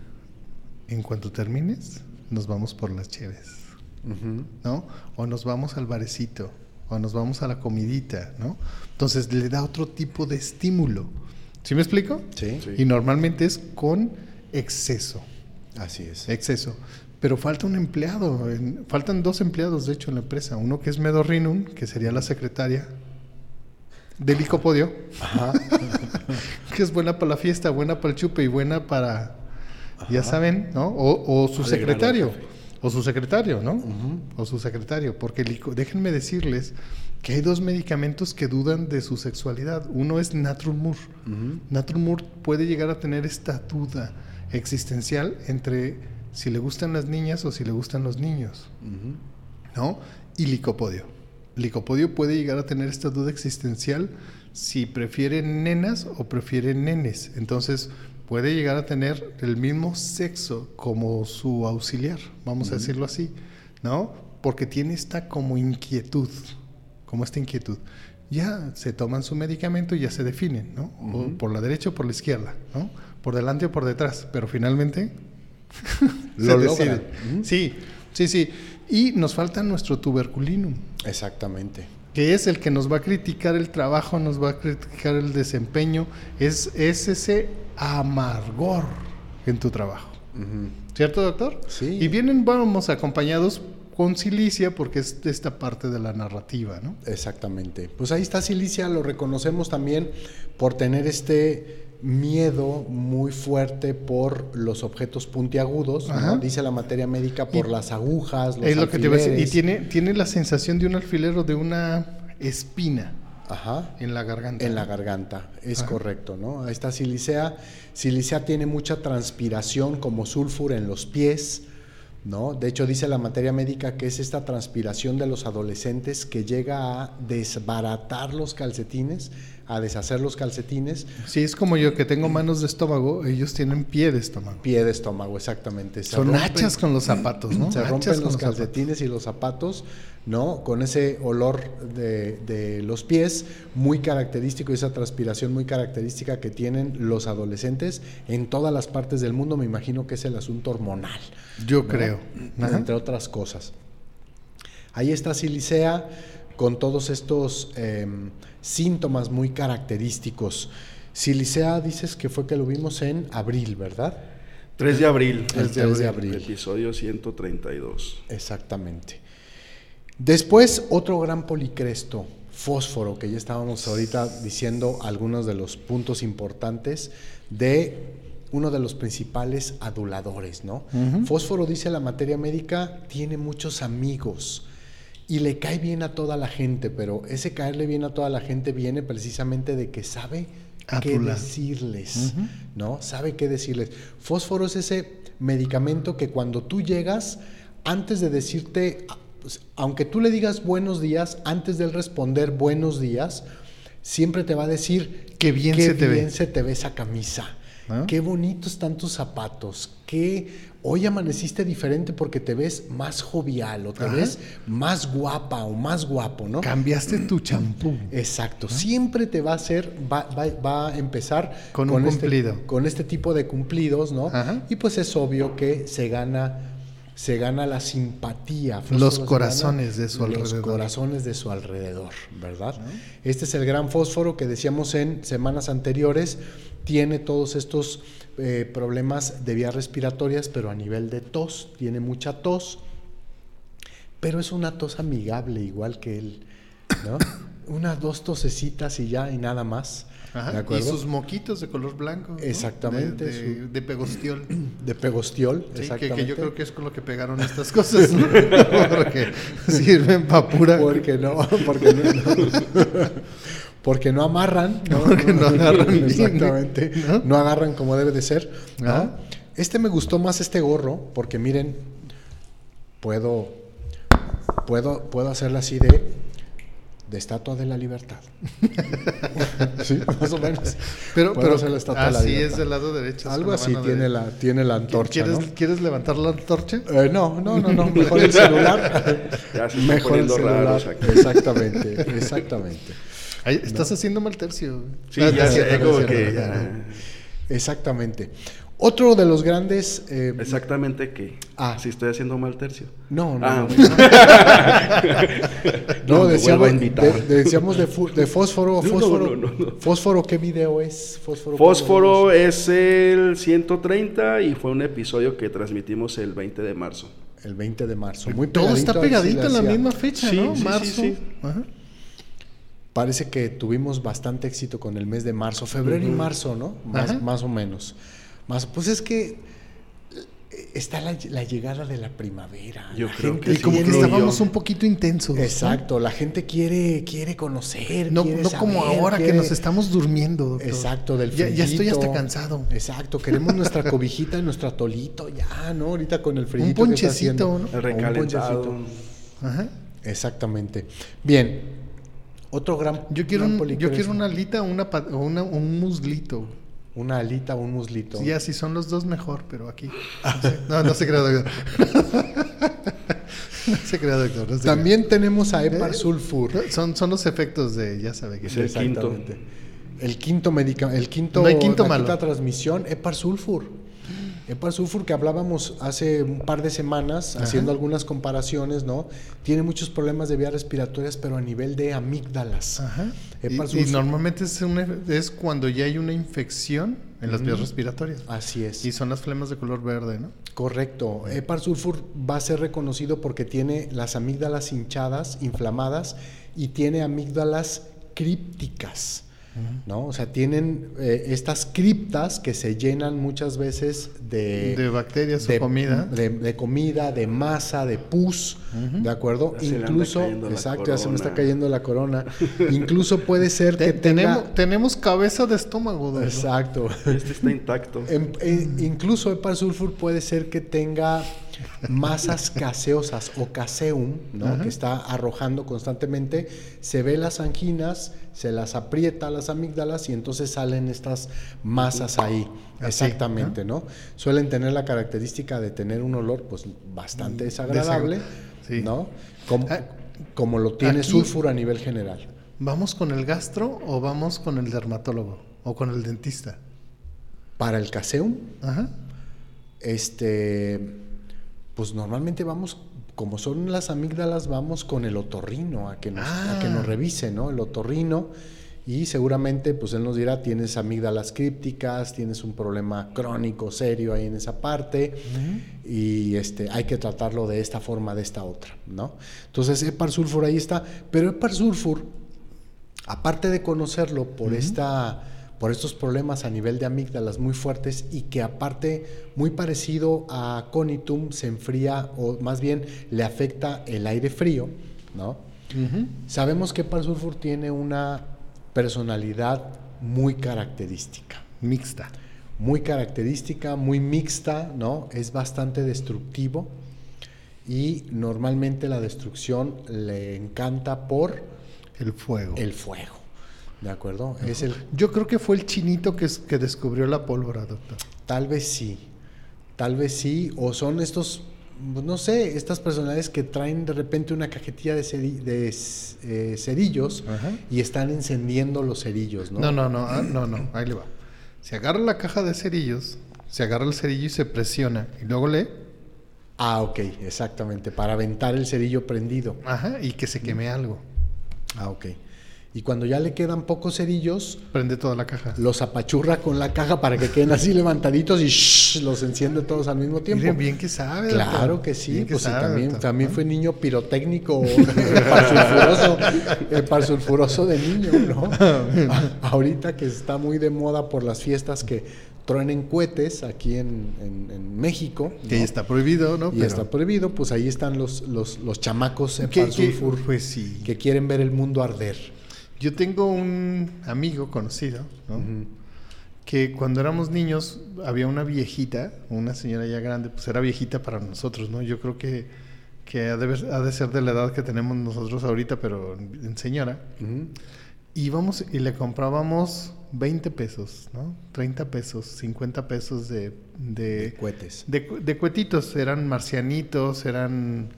en cuanto termines, nos vamos por las cheves, Ujú. ¿no? O nos vamos al barecito, o nos vamos a la comidita, ¿no? Entonces le da otro tipo de estímulo. ¿Sí me explico? Sí, Sí. Y normalmente es con exceso, así es. exceso. Pero falta un empleado, en- faltan dos empleados de hecho en la empresa. Uno que es Medorrinum, que sería la secretaria del Licopodio, Ajá. que es buena para la fiesta, buena para el chupe y buena para, ya saben, ¿no? O, o su secretario, o su secretario, ¿no? O su secretario, porque el déjenme decirles que hay dos medicamentos que dudan de su sexualidad. Uno es Natrumur. Ujú. Natrumur puede llegar a tener esta duda existencial entre si le gustan las niñas o si le gustan los niños. ¿no? Y licopodio. Licopodio puede llegar a tener esta duda existencial si prefiere nenas o prefiere nenes. Entonces puede llegar a tener el mismo sexo como su auxiliar, vamos a decirlo así, ¿no? Porque tiene esta como inquietud, como esta inquietud. Ya se toman su medicamento y ya se definen, ¿no? O por la derecha o por la izquierda, ¿no? Por delante o por detrás, pero finalmente Lo se. Sí, sí, sí. Y nos falta nuestro tuberculinum, Exactamente. que es el que nos va a criticar el trabajo, nos va a criticar el desempeño, es, es ese amargor en tu trabajo. ¿Cierto, doctor? Sí. Y vienen, vamos, acompañados con silicia porque es esta parte de la narrativa, ¿no? Exactamente. Pues ahí está Silicia, lo reconocemos también por tener este miedo muy fuerte por los objetos puntiagudos, dice la materia médica por Y- las agujas, los es lo que te a decir. Y tiene, tiene la sensación de un alfiler o de una espina Ajá. en la garganta. En la garganta, es Ajá. correcto, ¿no? Está silicea. Silicea tiene mucha transpiración como sulfur en los pies, ¿no? De hecho, dice la materia médica que es esta transpiración de los adolescentes que llega a desbaratar los calcetines, a deshacer los calcetines, Sí, es como yo que tengo manos de estómago, ellos tienen pie de estómago. pie de estómago, exactamente. Se Son rompen- hachas con los zapatos, ¿no? Se rompen los zapatos. calcetines y los zapatos, ¿no? Con ese olor de, de los pies muy característico, esa transpiración muy característica que tienen los adolescentes en todas las partes del mundo. Me imagino que es el asunto hormonal. Yo ¿no? creo. Ajá. Entre otras cosas. Ahí está Silicea con todos estos eh, síntomas muy característicos. Silicea dices que fue que lo vimos en abril, ¿verdad? 3 de abril. El 3 de abril. Episodio 132. Exactamente. Después, otro gran policresto, fósforo, que ya estábamos ahorita diciendo algunos de los puntos importantes de uno de los principales aduladores, ¿no? Fósforo, dice la materia médica, tiene muchos amigos y le cae bien a toda la gente, pero ese caerle bien a toda la gente viene precisamente de que sabe qué decirles, ¿no? Sabe qué decirles. Fósforo es ese medicamento que cuando tú llegas, antes de decirte, pues, aunque tú le digas buenos días, antes de él responder buenos días, siempre te va a decir Qué bien se te ve". bien se te ve esa camisa. Qué bonitos están tus zapatos. Qué hoy amaneciste diferente porque te ves más jovial o te Ajá. ves más guapa o más guapo, ¿no? Cambiaste tu champú. Exacto, siempre te va a hacer, va, va- va a empezar Con un este- cumplido. con este tipo de cumplidos, ¿no? Ajá. Y pues es obvio que se gana, se gana la simpatía. Los corazones de su Los alrededor. corazones de su alrededor, ¿verdad? Este es el gran fósforo que decíamos en semanas anteriores, tiene todos estos eh, problemas de vías respiratorias, pero a nivel de tos, tiene mucha tos, pero es una tos amigable igual que él, ¿no? Unas dos tosecitas y ya, y nada más. Ajá. ¿De Y sus moquitos de color blanco. ¿no? Exactamente, De, de- su- de pegostiol. De pegostiol, Sí, que, exactamente. que yo creo que es con lo que pegaron estas cosas, ¿no? Porque sirven para pura. Porque no, porque no, no. porque no amarran, ¿no? Porque no agarran bien, Exactamente. ¿no? ¿no? agarran como debe de ser. Este me gustó más este gorro, porque miren, puedo, puedo, puedo hacerla así de, de estatua de la libertad. sí, más o menos. Pero, Puedo pero hacer la estatua de la así libertad. es del lado derecho. Algo así tiene la, tiene la antorcha, ¿Quieres, ¿no? ¿Quieres levantar la antorcha? Eh, no, no, no, no, mejor el celular. Ya se están mejor el celular. raros aquí. Exactamente, exactamente. Ay, estás haciendo mal tercio. Sí, Ah, ya como es que ya- Exactamente. Otro de los grandes. eh, Exactamente que. Ah. Si estoy haciendo mal tercio. No, no, Ah, no. No, decíamos, de- decíamos de, fósforo. Fósforo, no, no, fósforo, ¿qué video es? Fósforo. Fósforo ¿cuándo es el 130 y fue un episodio que transmitimos el 20 de marzo. El 20 de marzo. Muy Todo está pegadito, en la misma fecha, Sí, ¿no? sí, sí, Marzo. sí. Ajá. Parece que tuvimos bastante éxito con el mes de marzo, febrero y marzo, ¿no? Más, más o menos. Más, pues es que eh, está la, la llegada de la primavera. Yo la creo gente que Y sí, como que estábamos un poquito intensos. Exacto, la gente quiere, quiere conocer. No, quiere no como ahora que nos estamos durmiendo. doctor. Exacto, del ya, ya estoy hasta cansado. Exacto, queremos nuestra cobijita y nuestro atolito, ya, ¿no? Ahorita con el frío. Un ponchecito, ¿no? El recalentado. Ajá. Exactamente. Bien. Otro gran. Yo quiero, gran un- yo quiero una alita una, o una, un muslito. Una alita, un muslito. Sí, ya si son los dos mejor, pero aquí. No, sé. no, no se crea. doctor. No se crea, doctor. no se También tenemos a Epar ¿Eh? Sulfur. Son, son los efectos de, ya sabe que Es el quinto. Exactamente. El quinto medicamento, el quinto, No hay quinto la malo. quinta transmisión, Epar Sulfur. Epar Sulfur que hablábamos hace un par de semanas, haciendo algunas comparaciones, ¿no? Tiene muchos problemas de vías respiratorias, pero a nivel de amígdalas. Ajá. Epar Y, normalmente es, una- es cuando ya hay una infección en las vías respiratorias. Así es. Y son las flemas de color verde, ¿no? Correcto. Epar Sulfur va a ser reconocido porque tiene las amígdalas hinchadas, inflamadas, y tiene amígdalas crípticas. ¿No? O sea, tienen eh, estas criptas que se llenan muchas veces de, De bacterias o comida. De, de comida, de masa, de pus, ¿de acuerdo? Ya Incluso, exacto, ya se me está cayendo la corona. Incluso puede ser Te- que tenga... tenemos, tenemos cabeza de estómago, doctor. Exacto. Este está intacto. En- en- incluso Epar Sulfur puede ser que tenga masas gaseosas o caseum, ¿no? Ajá. que está arrojando constantemente. Se ve las anginas, se las aprieta las amígdalas y entonces salen estas masas ahí. Así, Exactamente, ¿no? Suelen tener la característica de tener un olor pues bastante desagradable, Desagra- sí. ¿no? Como, Ah, como lo tiene aquí- sulfur a nivel general. ¿Vamos con el gastro o vamos con el dermatólogo? ¿O con el dentista? Para el caseum, Ajá. Este, pues normalmente vamos, como son las amígdalas, vamos con el otorrino a que nos, a que Ah. nos revise, ¿no? El otorrino. Y seguramente, pues él nos dirá, tienes amígdalas crípticas, tienes un problema crónico serio ahí en esa parte, y este, hay que tratarlo de esta forma, de esta otra, ¿no? Entonces, Epar Sulfur ahí está, pero Epar Sulfur, aparte de conocerlo por esta por estos problemas a nivel de amígdalas muy fuertes y que aparte muy parecido a Conitum se enfría o más bien le afecta el aire frío, ¿no? Sabemos que Par Sulfur tiene una personalidad muy característica, Mixta. muy característica, muy mixta, ¿no? Es bastante destructivo y normalmente la destrucción le encanta por El fuego. el fuego. ¿De acuerdo? Es el Yo creo que fue el chinito que, es- que descubrió la pólvora, doctor. tal vez sí. Tal vez sí o son estos pues, no sé, estas personalidades que traen de repente una cajetilla de, ceri- de eh, cerillos Ajá. y están encendiendo los cerillos, ¿no? No, no, no, ah, no, no, ahí le va. Se agarra la caja de cerillos, se agarra el cerillo y se presiona. Y luego le. Ah, ok, exactamente, para aventar el cerillo prendido. Ajá, y que se queme algo. Ah, ok. Y cuando ya le quedan pocos cerillos, Prende toda la caja. los apachurra con la caja para que queden así levantaditos y shh, los enciende todos al mismo tiempo. Miren, bien que sabe. doctor. Claro que sí, Bien que pues sabe, también, doctor. también fue niño pirotécnico, parsulfuroso, el parsulfuroso de niño, ¿no? Ahorita que está muy de moda por las fiestas que truenen cohetes aquí en, en- en México, Que ¿no? está prohibido, ¿no? y Pero- está prohibido, pues ahí están los, los, los chamacos en ¿Qué- qué? parsulfur Pues sí. que quieren ver el mundo arder. Yo tengo un amigo conocido, ¿no? Que cuando éramos niños había una viejita, una señora ya grande, pues era viejita para nosotros, ¿no? Yo creo que, que ha, de, ver- ha de ser de la edad que tenemos nosotros ahorita, pero en, señora. Íbamos y le comprábamos 20 pesos, ¿no? 30 pesos, 50 pesos de... De, De cohetes. de, cu- de cuetitos, eran marcianitos, eran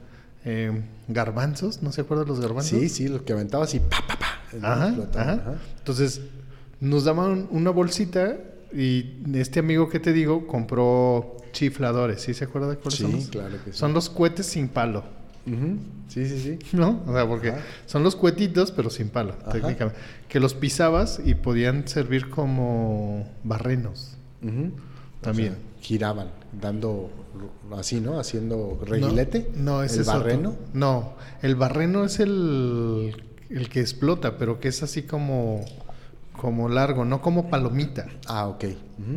eh, garbanzos, ¿no se acuerdan los garbanzos? Sí, sí, lo que aventabas y pa, pa, pa. ¿No? Ajá, ajá. ajá. Entonces, nos daban una bolsita y este amigo que te digo compró chifladores, ¿sí se acuerda de cuáles Sí, son? los? claro que sí. Son los cohetes sin palo, Ujú. Sí, sí, sí. ¿no? O sea, porque Ajá. son los cuetitos, pero sin palo, Ajá. técnicamente. Que los pisabas y podían servir como barrenos. Ujú. También. O sea, giraban, dando así, ¿no? Haciendo reguilete. No, no, ese el es otro. barreno. No, el barreno es el, el que explota, pero que es así como, como largo, no como palomita. Ah, ok.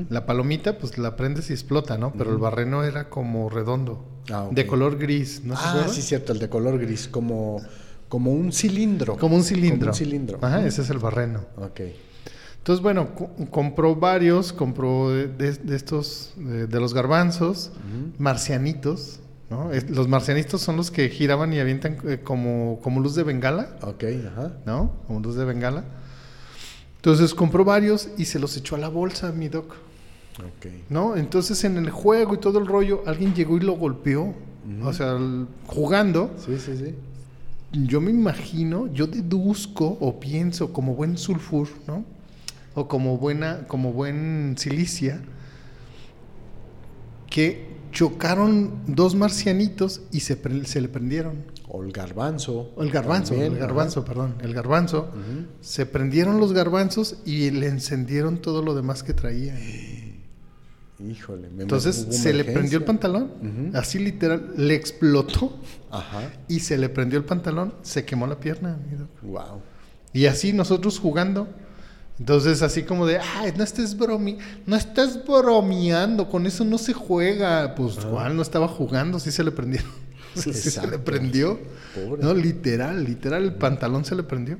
La palomita, pues la prendes y explota, ¿no? Pero el barreno era como redondo. Ah, ok. De color gris, ¿no ah, sí, cierto, el de color gris, como, como un cilindro. Como un cilindro. Como un cilindro. Ajá, ese es el barreno. Ok. Entonces, bueno, co- compró varios, compró de, de- de estos, de, de los garbanzos, marcianitos, ¿no? Los marcianitos son los que giraban y avientan eh, como, como luz de bengala, Ok, ajá. ¿no? Como luz de bengala. Entonces compró varios y se los echó a la bolsa, mi doc. Ok. ¿No? Entonces en el juego y todo el rollo, alguien llegó y lo golpeó. o sea, el- jugando, Sí, sí, sí. yo me imagino, yo deduzco o pienso como buen sulfur, ¿no? O como buena, como buen silicia, que chocaron dos marcianitos y se, se le prendieron. O el garbanzo. O el garbanzo, también, el garbanzo, perdón, el garbanzo. Se prendieron los garbanzos y le encendieron todo lo demás que traía. Híjole. me- Entonces se le prendió el pantalón, así literal, le explotó Ajá. y se le prendió el pantalón, se quemó la pierna. mi doc. Wow. Y así nosotros jugando. Entonces, así como de, ay, no estés bromi no estés bromeando, con eso no se juega. Pues, ¿cuál? No estaba jugando, sí se le prendió. sí se le prendió. Pobre. No, literal, literal, el pantalón se le prendió.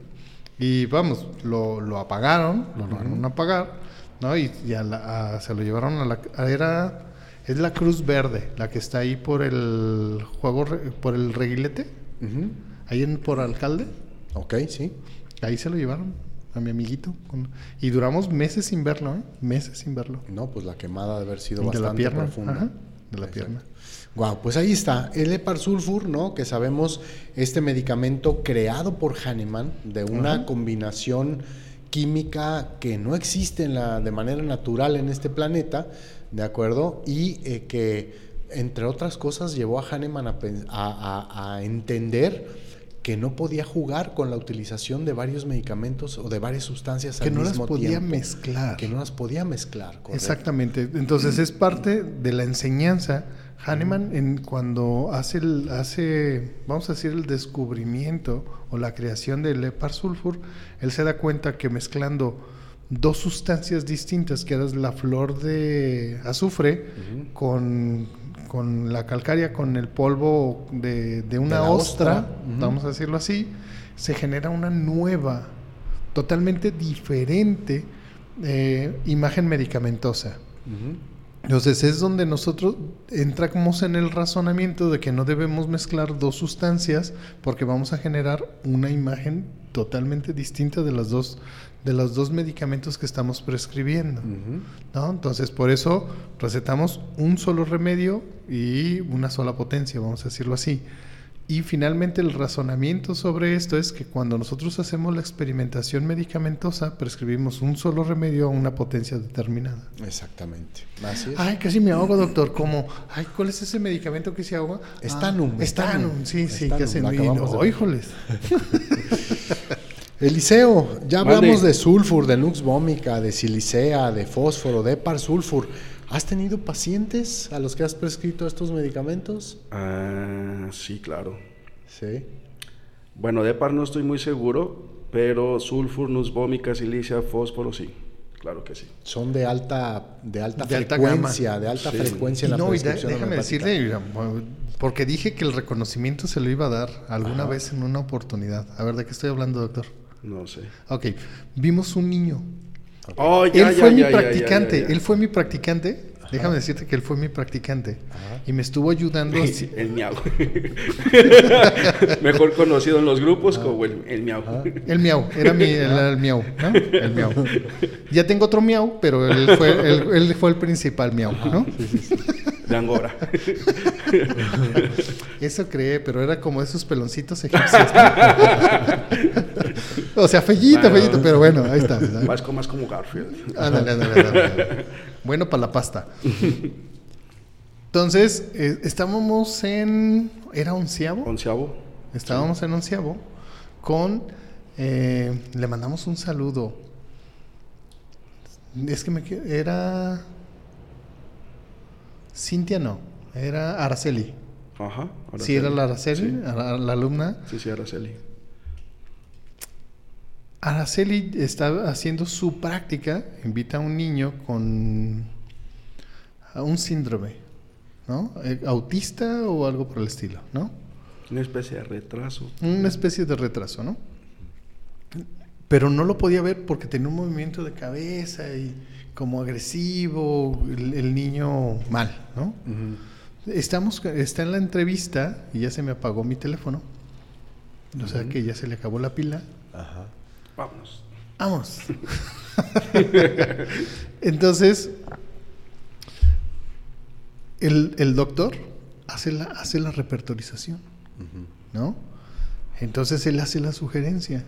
Y vamos, lo, lo apagaron, lo lograron apagar, ¿no? Y, y a la- a- se lo llevaron a la... a- era, es la Cruz Verde, la que está ahí por el juego, por el reguilete, ahí en, por alcalde. Ok, sí. Ahí se lo llevaron a mi amiguito. con- Y duramos meses sin verlo, ¿eh? Meses sin verlo. No, pues la quemada de haber sido de bastante la pierna. profunda. ajá, de la Exacto. pierna. Wow, pues ahí está, el Eparsulfur, ¿no? Que sabemos este medicamento creado por Hahnemann de una combinación química que no existe en la, de manera natural en este planeta, ¿de acuerdo? Y eh, que, entre otras cosas, llevó a Hahnemann a, a- a- a entender que no podía jugar con la utilización de varios medicamentos o de varias sustancias Que al no las podía tiempo. mezclar. Que no las podía mezclar, correcto. Exactamente. Entonces es parte de la enseñanza. Hahnemann, en, cuando hace, el, hace, vamos a decir, el descubrimiento o la creación del Epar sulfur, él se da cuenta que mezclando dos sustancias distintas, que era la flor de azufre con, con la calcárea, con el polvo de, de una De ostra, vamos a decirlo así, se genera una nueva, totalmente diferente eh, imagen medicamentosa. Entonces es donde nosotros entramos en el razonamiento de que no debemos mezclar dos sustancias porque vamos a generar una imagen totalmente distinta de las dos de los dos medicamentos que estamos prescribiendo. ¿no? Entonces por eso recetamos un solo remedio y una sola potencia, vamos a decirlo así. Y finalmente el razonamiento sobre esto es que cuando nosotros hacemos la experimentación medicamentosa, prescribimos un solo remedio a una potencia determinada. Exactamente. Así es. Ay, casi me ahogo, doctor. ¿Cómo? Ay, ¿cuál es ese medicamento que se ahoga? Estanum, Ah, Estanum, Estanum. sí, sí, Estanum, que de vino. ver. Híjoles. Eliseo, ya Mande. hablamos de sulfur, de nux vomica, de silicea, de fósforo, de parsulfur. ¿Has tenido pacientes a los que has prescrito estos medicamentos? Ah, sí, claro. Sí. Bueno, de par no estoy muy seguro, pero sulfur, nus vómica, silicia, fósforo, sí. Claro que sí. Son de alta, de alta De alta frecuencia, de alta Sí. frecuencia Y en la no, y da- prescripción déjame homeopática. decirle, porque dije que el reconocimiento se lo iba a dar alguna vez en una oportunidad. A ver, ¿de qué estoy hablando, doctor? No sé. Ok, vimos un niño. Oh, ya, él ya, fue mi ya, ya, ya, practicante, ya, ya. él fue mi practicante. Déjame decirte que él fue mi practicante. Y me estuvo ayudando. El miau. Mejor conocido en los grupos como el, el miau. El miau, era mi, el, el miau, ¿no? El miau. Ya tengo otro miau, pero él fue, él, él fue el principal miau, ¿no? De Angora. Eso creé, pero era como esos peloncitos egipcios. o sea, fellito, Bueno. fellito, pero bueno, ahí está. Más, como- más como Garfield. Ándale, ándale, ándale. Bueno para la pasta. Entonces, eh, estábamos en. ¿Era onceavo? Onceavo. Estábamos en onceavo con. eh, le mandamos un saludo. Es que me era. Cintia no, era Araceli. Ajá. Sí, era la Araceli, Sí, la alumna. sí, sí, Araceli. Araceli está haciendo su práctica, invita a un niño con a un síndrome, ¿no? Eh, Autista o algo por el estilo, ¿no? Una especie de retraso. Una especie de retraso, ¿no? Pero no lo podía ver porque tenía un movimiento de cabeza y como agresivo, el, el niño mal, ¿no? Estamos, está en la entrevista y ya se me apagó mi teléfono. O sea que ya se le acabó la pila. Ajá. Vámonos. Vamos. Entonces, el, el doctor hace la, hace la repertorización, ¿no? Entonces él hace la sugerencia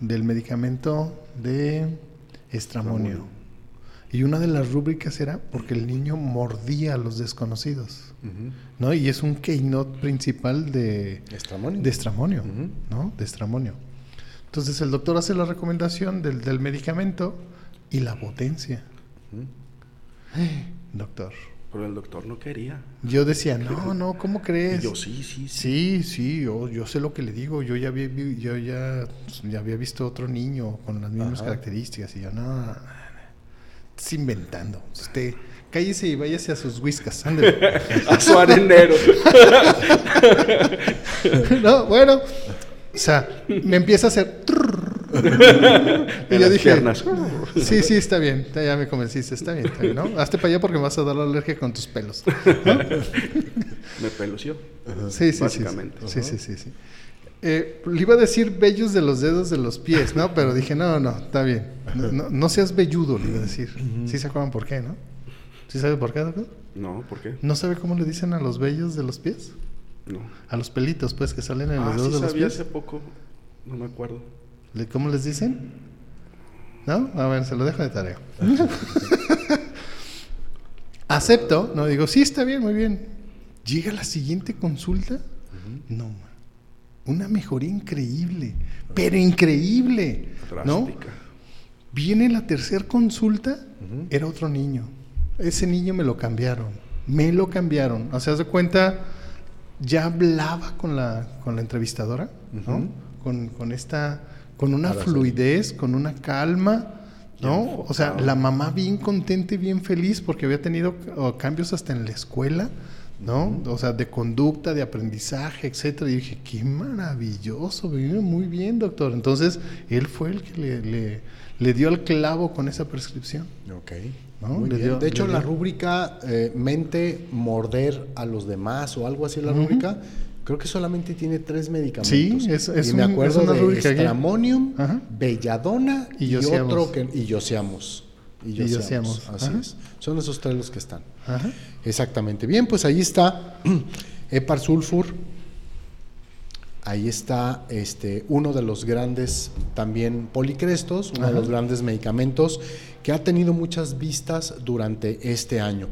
del medicamento de estramonio. Y una de las rúbricas era porque el niño mordía a los desconocidos, ¿no? Y es un keynote principal de Estramonio. de estramonio. ¿no? De estramonio. Entonces el doctor hace la recomendación del, del medicamento y la potencia. Doctor. Pero el doctor no quería. Yo decía, no, no, ¿cómo crees? Y yo, sí, sí, sí. Sí, sí, yo, yo sé lo que le digo. Yo ya había, yo ya, ya había visto otro niño con las mismas Ajá. características. Y yo, no, estás inventando. Usted, cállese y váyase a sus whiskas. ándele". A su arenero. no, bueno. O sea, me empieza a hacer. y En yo dije, piernas. sí, sí, está bien. Ya me convenciste, está bien, está bien, ¿no? Hazte para allá porque me vas a dar la alergia con tus pelos. Me pelució. Sí, sí, sí. Básicamente. Sí, sí, sí, sí. Eh, le iba a decir vellos de los dedos de los pies, ¿no? Pero dije, no, no, está bien. No, no- no seas velludo, le iba a decir. ¿Sí se acuerdan por qué, no? ¿Sí sabe por qué, doctor? No, ¿por qué? ¿No sabe cómo le dicen a los vellos de los pies? No. A los pelitos, pues, que salen en los Ah, dedos sí de los sabía pies. hace poco. No me acuerdo. ¿Le- ¿Cómo les dicen? ¿No? A ver, se lo dejo de tarea. Acepto, no digo, sí, está bien, muy bien. Llega la siguiente consulta. No, ma. Una mejoría increíble, pero increíble. ¿No? Viene la tercera consulta, era otro niño. Ese niño me lo cambiaron. Me lo cambiaron. O sea, de cuenta, ya hablaba con la, con la entrevistadora, ¿no? Con, con esta, con una Ahora sí. fluidez, con una calma, ¿no? O sea, la mamá bien contenta y bien feliz porque había tenido cambios hasta en la escuela, ¿no? O sea, de conducta, de aprendizaje, etcétera. Y dije, qué maravilloso, vive muy bien, doctor. Entonces, él fue el que le, le, le dio al clavo con esa prescripción. Ok. ¿no? Muy Le bien. dio- de hecho, le la rúbrica eh, mente, morder a los demás o algo así, la rúbrica, creo que solamente tiene tres medicamentos. Sí, es- es y me un- acuerdo es una de rúbrica aquí. Stramonium, Ajá. Belladona Y y, otro que y Yosiamos. Y Y Yosiamos, Yosiamos. Así Ajá. es. Son esos tres los que están. Ajá. Exactamente. Bien, pues ahí está Epar Sulfur. Ahí está este, uno de los grandes también policrestos, uno Ajá. de los grandes medicamentos que ha tenido muchas vistas durante este año.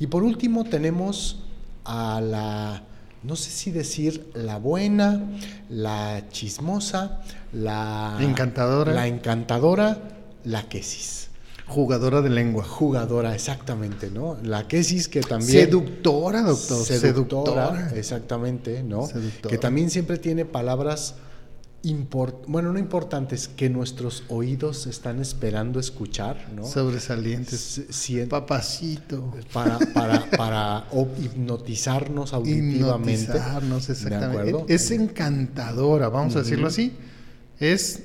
Y por último tenemos a la, no sé si decir la buena, la chismosa, la Encantadora. la encantadora, la quesis. Jugadora de lengua. Jugadora, exactamente, ¿no? La quesis que también... Seductora, doctor. Seductora, Seductora. exactamente, ¿no? Seductora. Que también siempre tiene palabras, import- bueno, no importantes, que nuestros oídos están esperando escuchar, ¿no? Sobresalientes. Papacito. para, para, para hipnotizarnos auditivamente. Hipnotizarnos, ¿De exactamente. acuerdo? Es encantadora, vamos a decirlo así. Es.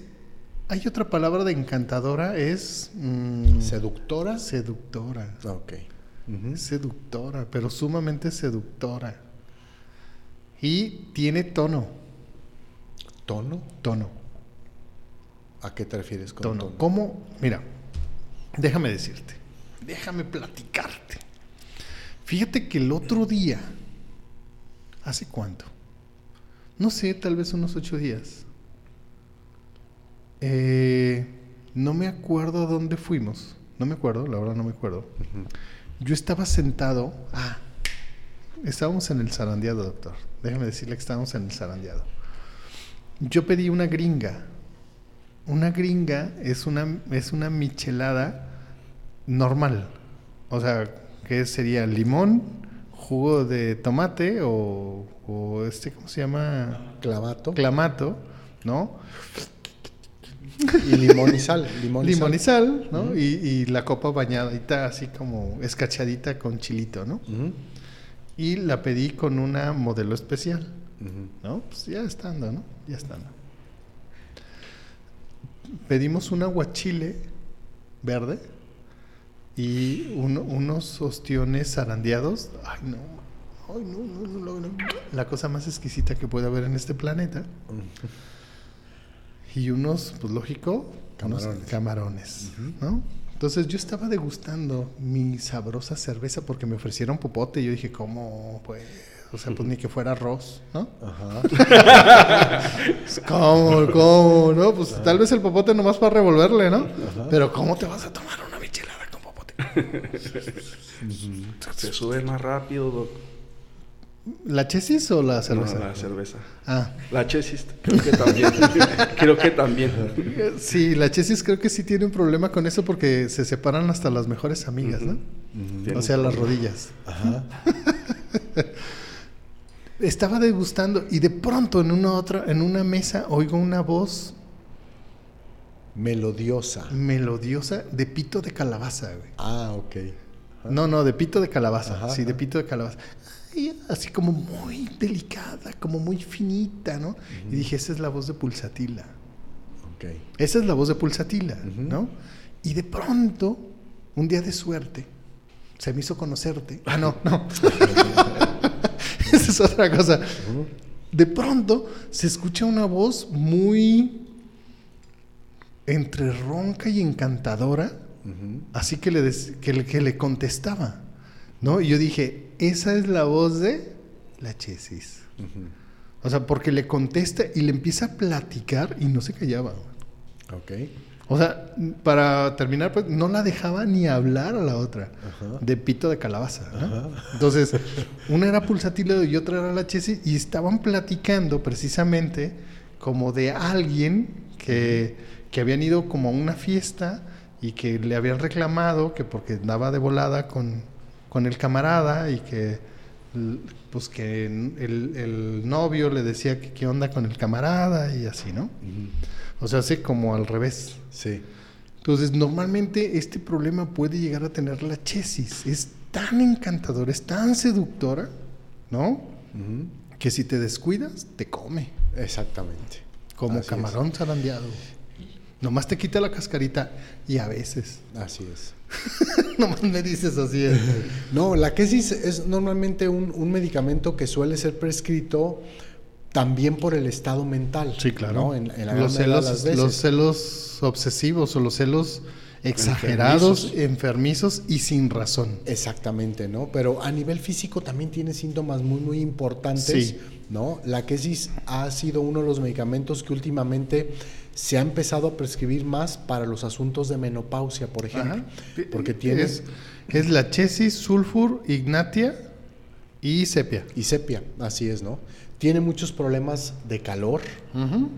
Hay otra palabra de encantadora, es. mm, ¿Seductora? seductora. Ok. Seductora, pero sumamente seductora. Y tiene tono. ¿Tono? Tono. ¿A qué te refieres con tono. tono? ¿Cómo? Mira, déjame decirte, déjame platicarte. Fíjate que el otro día, ¿hace cuánto? No sé, tal vez unos ocho días. Eh, no me acuerdo a dónde fuimos. No me acuerdo, la verdad no me acuerdo. Yo estaba sentado. Ah, estábamos en el zarandeado, doctor. Déjame decirle que estábamos en el zarandeado. Yo pedí una gringa. Una gringa es una, es una michelada normal. O sea, que sería limón, jugo de tomate o, o este, ¿cómo se llama? Clamato. Clamato, ¿no? Y limón y sal. Limón y Limón y sal. ¿no? y, y la copa bañadita así como escachadita con chilito, ¿no? Y la pedí con una modelo especial. Ujú. ¿no? Pues ya estando, ¿no? Ya estando. Pedimos un aguachile verde y uno- unos ostiones zarandeados. Ay, no. Ay, no, no, no, no, no. La cosa más exquisita que puede haber en este planeta. Y unos, pues lógico, unos Camarones. camarones, ¿no? Entonces yo estaba degustando mi sabrosa cerveza porque me ofrecieron popote y yo dije, ¿cómo? Pues, o sea, pues ni que fuera arroz, ¿no? Ajá. ¿Cómo? ¿Cómo? No, pues tal vez el popote nomás para revolverle, ¿no? Pero ¿cómo te vas a tomar una michelada con popote? Se sube más rápido, Doc. ¿La chesis o la cerveza? No, la cerveza. Ah, La chesis, creo que también. creo que también. sí, la chesis creo que sí tiene un problema con eso porque se separan hasta las mejores amigas, ¿no? O sea, las rodillas. Ajá. Estaba degustando y de pronto en una otra, en una mesa oigo una voz Melodiosa. melodiosa de pito de calabaza, güey. Ah, ok. No, no, de pito de calabaza. Ajá, sí, de pito de calabaza. Así como muy delicada, como muy finita, ¿no? Y dije, esa es la voz de Pulsatila. Ok. Esa es la voz de Pulsatila. ¿no? Y de pronto, un día de suerte, se me hizo conocerte. Ah, no, no. Esa es otra cosa. De pronto se escucha una voz muy entre ronca y encantadora, así que le, des- que le, que le contestaba, ¿no? Y yo dije, esa es la voz de la Chesis. O sea, porque le contesta y le empieza a platicar y no se callaba. Ok. O sea, para terminar, pues no la dejaba ni hablar a la otra. Ajá. De pito de calabaza. ¿no? Entonces, una era pulsatilo y otra era la Chesi y estaban platicando precisamente como de alguien que, que habían ido como a una fiesta y que le habían reclamado que porque andaba de volada con, con el camarada y que pues que el, el novio le decía que qué onda con el camarada y así, ¿no? O sea, así como al revés. Sí. Entonces, normalmente este problema puede llegar a tener la chesis. Es tan encantadora, es tan seductora, ¿no? Que si te descuidas, te come. Exactamente. Como Así camarón zarandeado. Nomás te quita la cascarita y a veces. es. Así es. Nomás me dices así. es. No, la quesis es normalmente un, un medicamento que suele ser prescrito también por el estado mental. ¿no? En, en la los, celos, las veces. los celos obsesivos o los celos exagerados, enfermizos, y sin razón. Exactamente, ¿no? Pero a nivel físico también tiene síntomas muy, muy importantes, Sí. ¿no? La quesis ha sido uno de los medicamentos que últimamente se ha empezado a prescribir más para los asuntos de menopausia, por ejemplo. Ajá. Porque tiene... Es, es la chesis, sulfur, ignatia y sepia. Y sepia, así es, ¿no? Tiene muchos problemas de calor,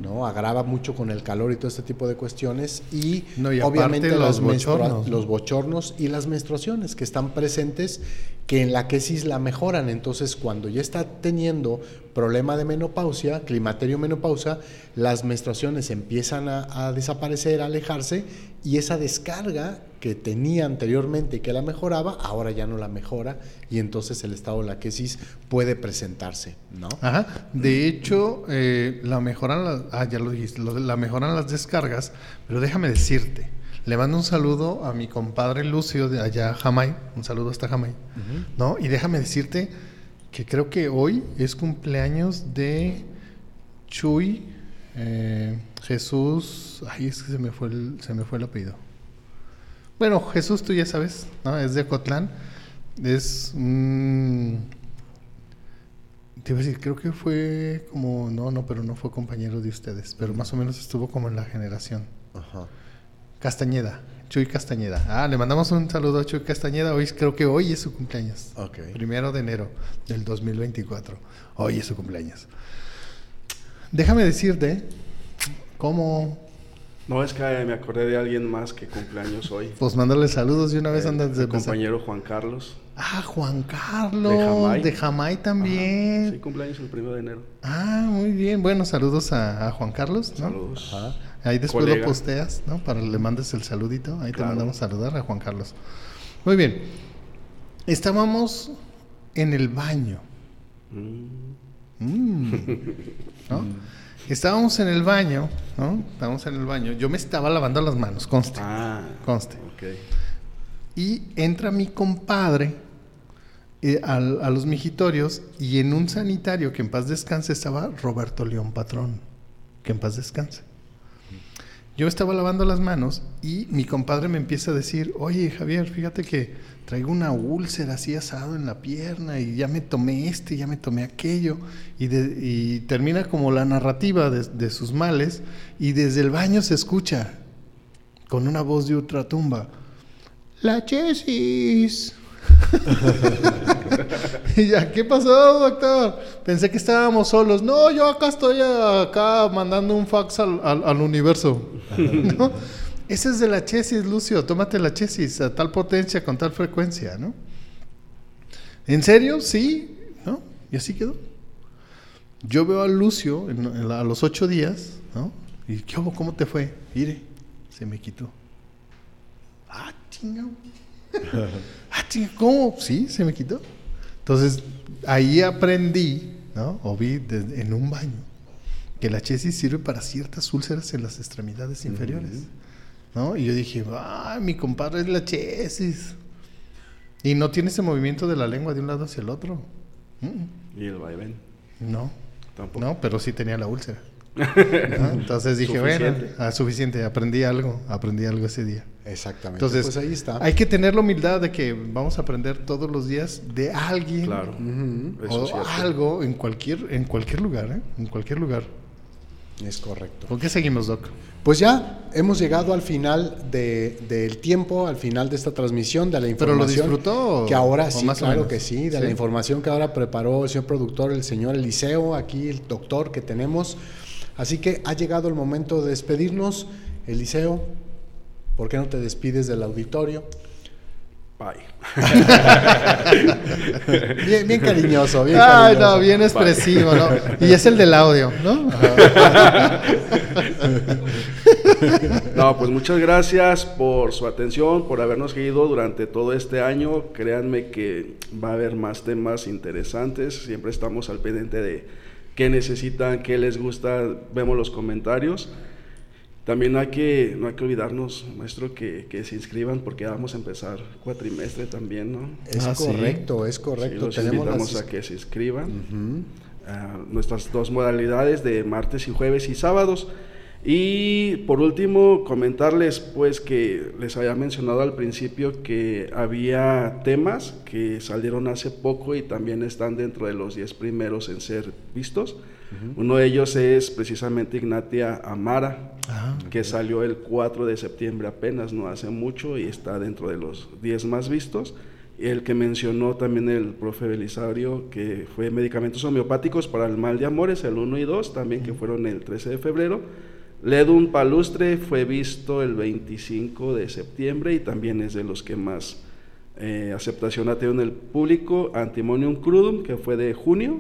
¿no? Agrava mucho con el calor y todo este tipo de cuestiones. Y, No, y obviamente los bochornos. los bochornos y las menstruaciones que están presentes, que en la quesis la mejoran. Entonces, cuando ya está teniendo problema de menopausia, climaterio menopausia, las menstruaciones empiezan a, desaparecer, a alejarse, y esa descarga que tenía anteriormente y que la mejoraba, ahora ya no la mejora, y entonces el estado de la quesis puede presentarse, ¿no? Ajá. De hecho, eh, la mejoran ah, ya lo dijiste, la mejoran las descargas, pero déjame decirte, le mando un saludo a mi compadre Lucio de allá Jamay, un saludo hasta Jamay, ¿no? Y déjame decirte que creo que hoy es cumpleaños de Chuy eh, Jesús, ay, es que se me fue el, se me fue el apellido. Bueno, Jesús, tú ya sabes, ¿no? Es de Cotlán. Es un te iba a decir, creo que fue como, no, no, pero no fue compañero de ustedes, pero más o menos estuvo como en la generación. Ajá. Castañeda, Chuy Castañeda. Ah, le mandamos un saludo a Chuy Castañeda. Hoy creo que hoy es su cumpleaños. Ok. Primero de enero del 2024. Hoy es su cumpleaños. Déjame decirte cómo, No, es que me acordé de alguien más que cumpleaños hoy. pues mándale saludos de una vez El- antes de el empezar. compañero Juan Carlos. Ah, Juan Carlos, De Jamay. de Jamay también. Ajá, Sí, cumpleaños el primero de enero. Ah, muy bien. Bueno, saludos a, a Juan Carlos. ¿no? Saludos. Ajá. Ahí después Colega. lo posteas, ¿no? Para que le mandes el saludito. Ahí te mandamos saludar a Juan Carlos. Muy bien. Estábamos en el baño. Mm, Mm. ¿No? Estábamos en el baño, ¿no? Estábamos en el baño. Yo me estaba lavando las manos, conste. Ah, Conste. ok. Y entra mi compadre eh, al- a los mijitorios y en un sanitario que en paz descanse estaba Roberto León Patrón. Que en paz descanse. Yo estaba lavando las manos y mi compadre me empieza a decir, oye Javier, fíjate que traigo una úlcera así asado en la pierna y ya me tomé este, ya me tomé aquello. Y, termina como la narrativa de, de sus males y desde el baño se escucha con una voz de ultratumba, la chesis. y ya, ¿qué pasó, doctor? Pensé que estábamos solos. No, yo acá estoy acá mandando un fax al, al- al universo. ¿No? Ese es de la chesis, Lucio. Tómate la chesis a tal potencia con tal frecuencia, ¿no? ¿En serio? Sí, ¿no? Y así quedó. Yo veo a Lucio en- en la- a los ocho días, ¿no? ¿Y qué hubo? ¿Cómo te fue? Mire, se me quitó. Ah, chingado. ¿cómo? Sí, se me quitó. Entonces, ahí aprendí, ¿no? O vi en un baño que la chesis sirve para ciertas úlceras en las extremidades inferiores, ¿no? Y yo dije, ah, mi compadre es la chesis. Y no tiene ese movimiento de la lengua de un lado hacia el otro. Mm, Y el vaivén. No, Tampoco. no, pero sí tenía la úlcera. ¿no? Entonces dije, bueno, Suficiente. ah, suficiente, aprendí algo, aprendí algo ese día. Exactamente. Entonces, pues ahí está. hay que tener la humildad de que vamos a aprender todos los días de alguien Claro. O cierto. algo en cualquier, en cualquier lugar, ¿eh? En cualquier lugar. Es correcto. ¿Por qué seguimos, Doc? Pues ya hemos llegado al final de- del tiempo, al final de esta transmisión, de la ¿Pero lo información. disfrutó Que ahora o sí, más claro que sí, de Sí. la información que ahora preparó el señor productor, el señor Eliseo, aquí el doctor que tenemos. Así que ha llegado el momento de despedirnos. Eliseo, ¿por qué no te despides del auditorio? Bye. Bien, bien cariñoso, bien Ay, cariñoso. no, bien expresivo, ¿no? Y es el del audio, ¿no? No, pues muchas gracias por su atención, por habernos seguido durante todo este año. Créanme que va a haber más temas interesantes. Siempre estamos al pendiente de qué necesitan, qué les gusta. Vemos los comentarios. También hay que, no hay que olvidarnos, maestro, que, que se inscriban porque vamos a empezar cuatrimestre también, ¿no? Es Ah, sí. correcto, es Sí, correcto. los Tenemos invitamos las- a que se inscriban. Ah, nuestras dos modalidades de martes y jueves y sábados. Y por último, comentarles pues que les había mencionado al principio que había temas que salieron hace poco y también están dentro de los 10 primeros en ser vistos. Uno de ellos es precisamente Ignatia Amara, Ah, que salió el 4 de septiembre apenas, no hace mucho, y está dentro de los 10 más vistos. El que mencionó también el profe Belisario, que fue medicamentos homeopáticos para el mal de amores, el 1 y 2, también que fueron el 13 de febrero. Ledun Palustre fue visto el 25 de septiembre y también es de los que más eh, aceptación ha tenido en el público. Antimonium crudum, que fue de junio.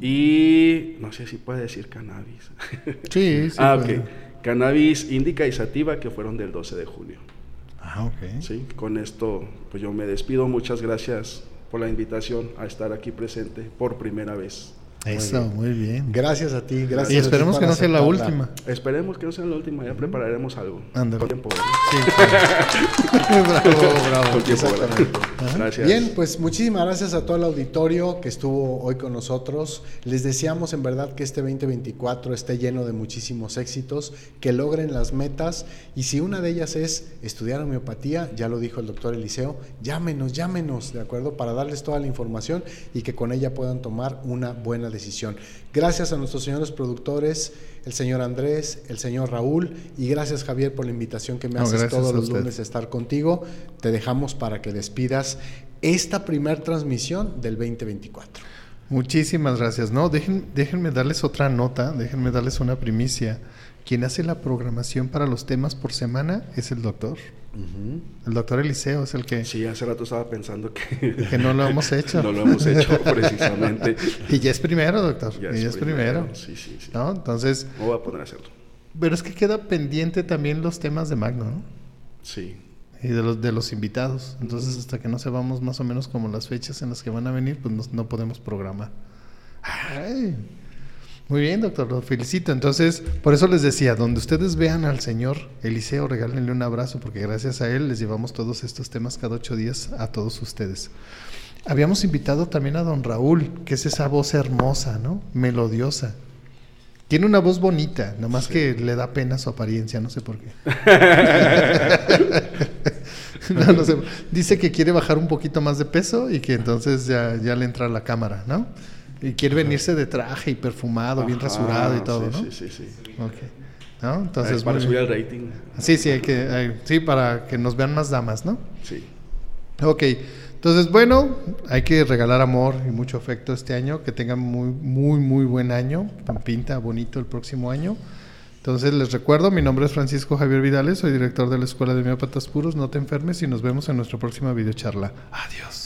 Y no sé si puede decir cannabis. Sí, sí. ah, puede. ok. Cannabis indica y sativa que fueron del 12 de junio. Ah, ok. Sí, con esto pues yo me despido. Muchas gracias por la invitación a estar aquí presente por primera vez. Eso, muy bien. Gracias a ti, gracias. Y a ti esperemos por que no sea la última. Esperemos que no sea la última, ya prepararemos algo. Tiempo, ¿verdad? bravo, bravo. Con tiempo. Gracias. Bien, pues muchísimas gracias a todo el auditorio que estuvo hoy con nosotros. Les deseamos en verdad que este 2024 esté lleno de muchísimos éxitos, que logren las metas y si una de ellas es estudiar homeopatía, ya lo dijo el doctor Eliseo, llámenos, llámenos, ¿de acuerdo? Para darles toda la información y que con ella puedan tomar una buena decisión. Gracias a nuestros señores productores, el señor Andrés, el señor Raúl y gracias Javier por la invitación que me No, haces todos a los lunes estar contigo. Te dejamos para que despidas esta primer transmisión del 2024. Muchísimas gracias. No, dejen, déjenme darles otra nota, déjenme darles una primicia. Quien hace la programación para los temas por semana es el doctor. El doctor Eliseo es el que, Sí, hace rato estaba pensando que, que no lo hemos hecho. no lo hemos hecho precisamente. Y ya es primero, doctor. Ya y ya es primero. Sí, sí, sí. ¿No? Entonces, Me voy a poner a hacerlo. pero es que queda pendiente también los temas de Magno, ¿no? Sí. Y de los, de los invitados. Entonces, hasta que no sepamos más o menos como las fechas en las que van a venir, pues no, no podemos programar. Ay. Muy bien, doctor, lo felicito. Entonces, por eso les decía, donde ustedes vean al señor Eliseo, regálenle un abrazo, porque gracias a él les llevamos todos estos temas cada ocho días a todos ustedes. Habíamos invitado también a don Raúl, que es esa voz hermosa, ¿no? Melodiosa. Tiene una voz bonita, nada más que le da pena su apariencia, no sé por qué. no, no sé. Dice que quiere bajar un poquito más de peso y que entonces ya, ya le entra la cámara, ¿no? Y quiere venirse de traje y perfumado, bien rasurado y todo, sí, ¿no? Sí, sí, sí. Ok. ¿No? Entonces, para muy subir el rating. Sí, sí, hay que, hay- sí, para que nos vean más damas, ¿no? Sí. Ok, entonces bueno, hay que regalar amor y mucho afecto este año, que tengan muy, muy, muy buen año, pinta bonito el próximo año. Entonces les recuerdo, mi nombre es Francisco Javier Vidales, soy director de la Escuela de Homeópatas Puros, no te enfermes y nos vemos en nuestra próxima videocharla. Adiós.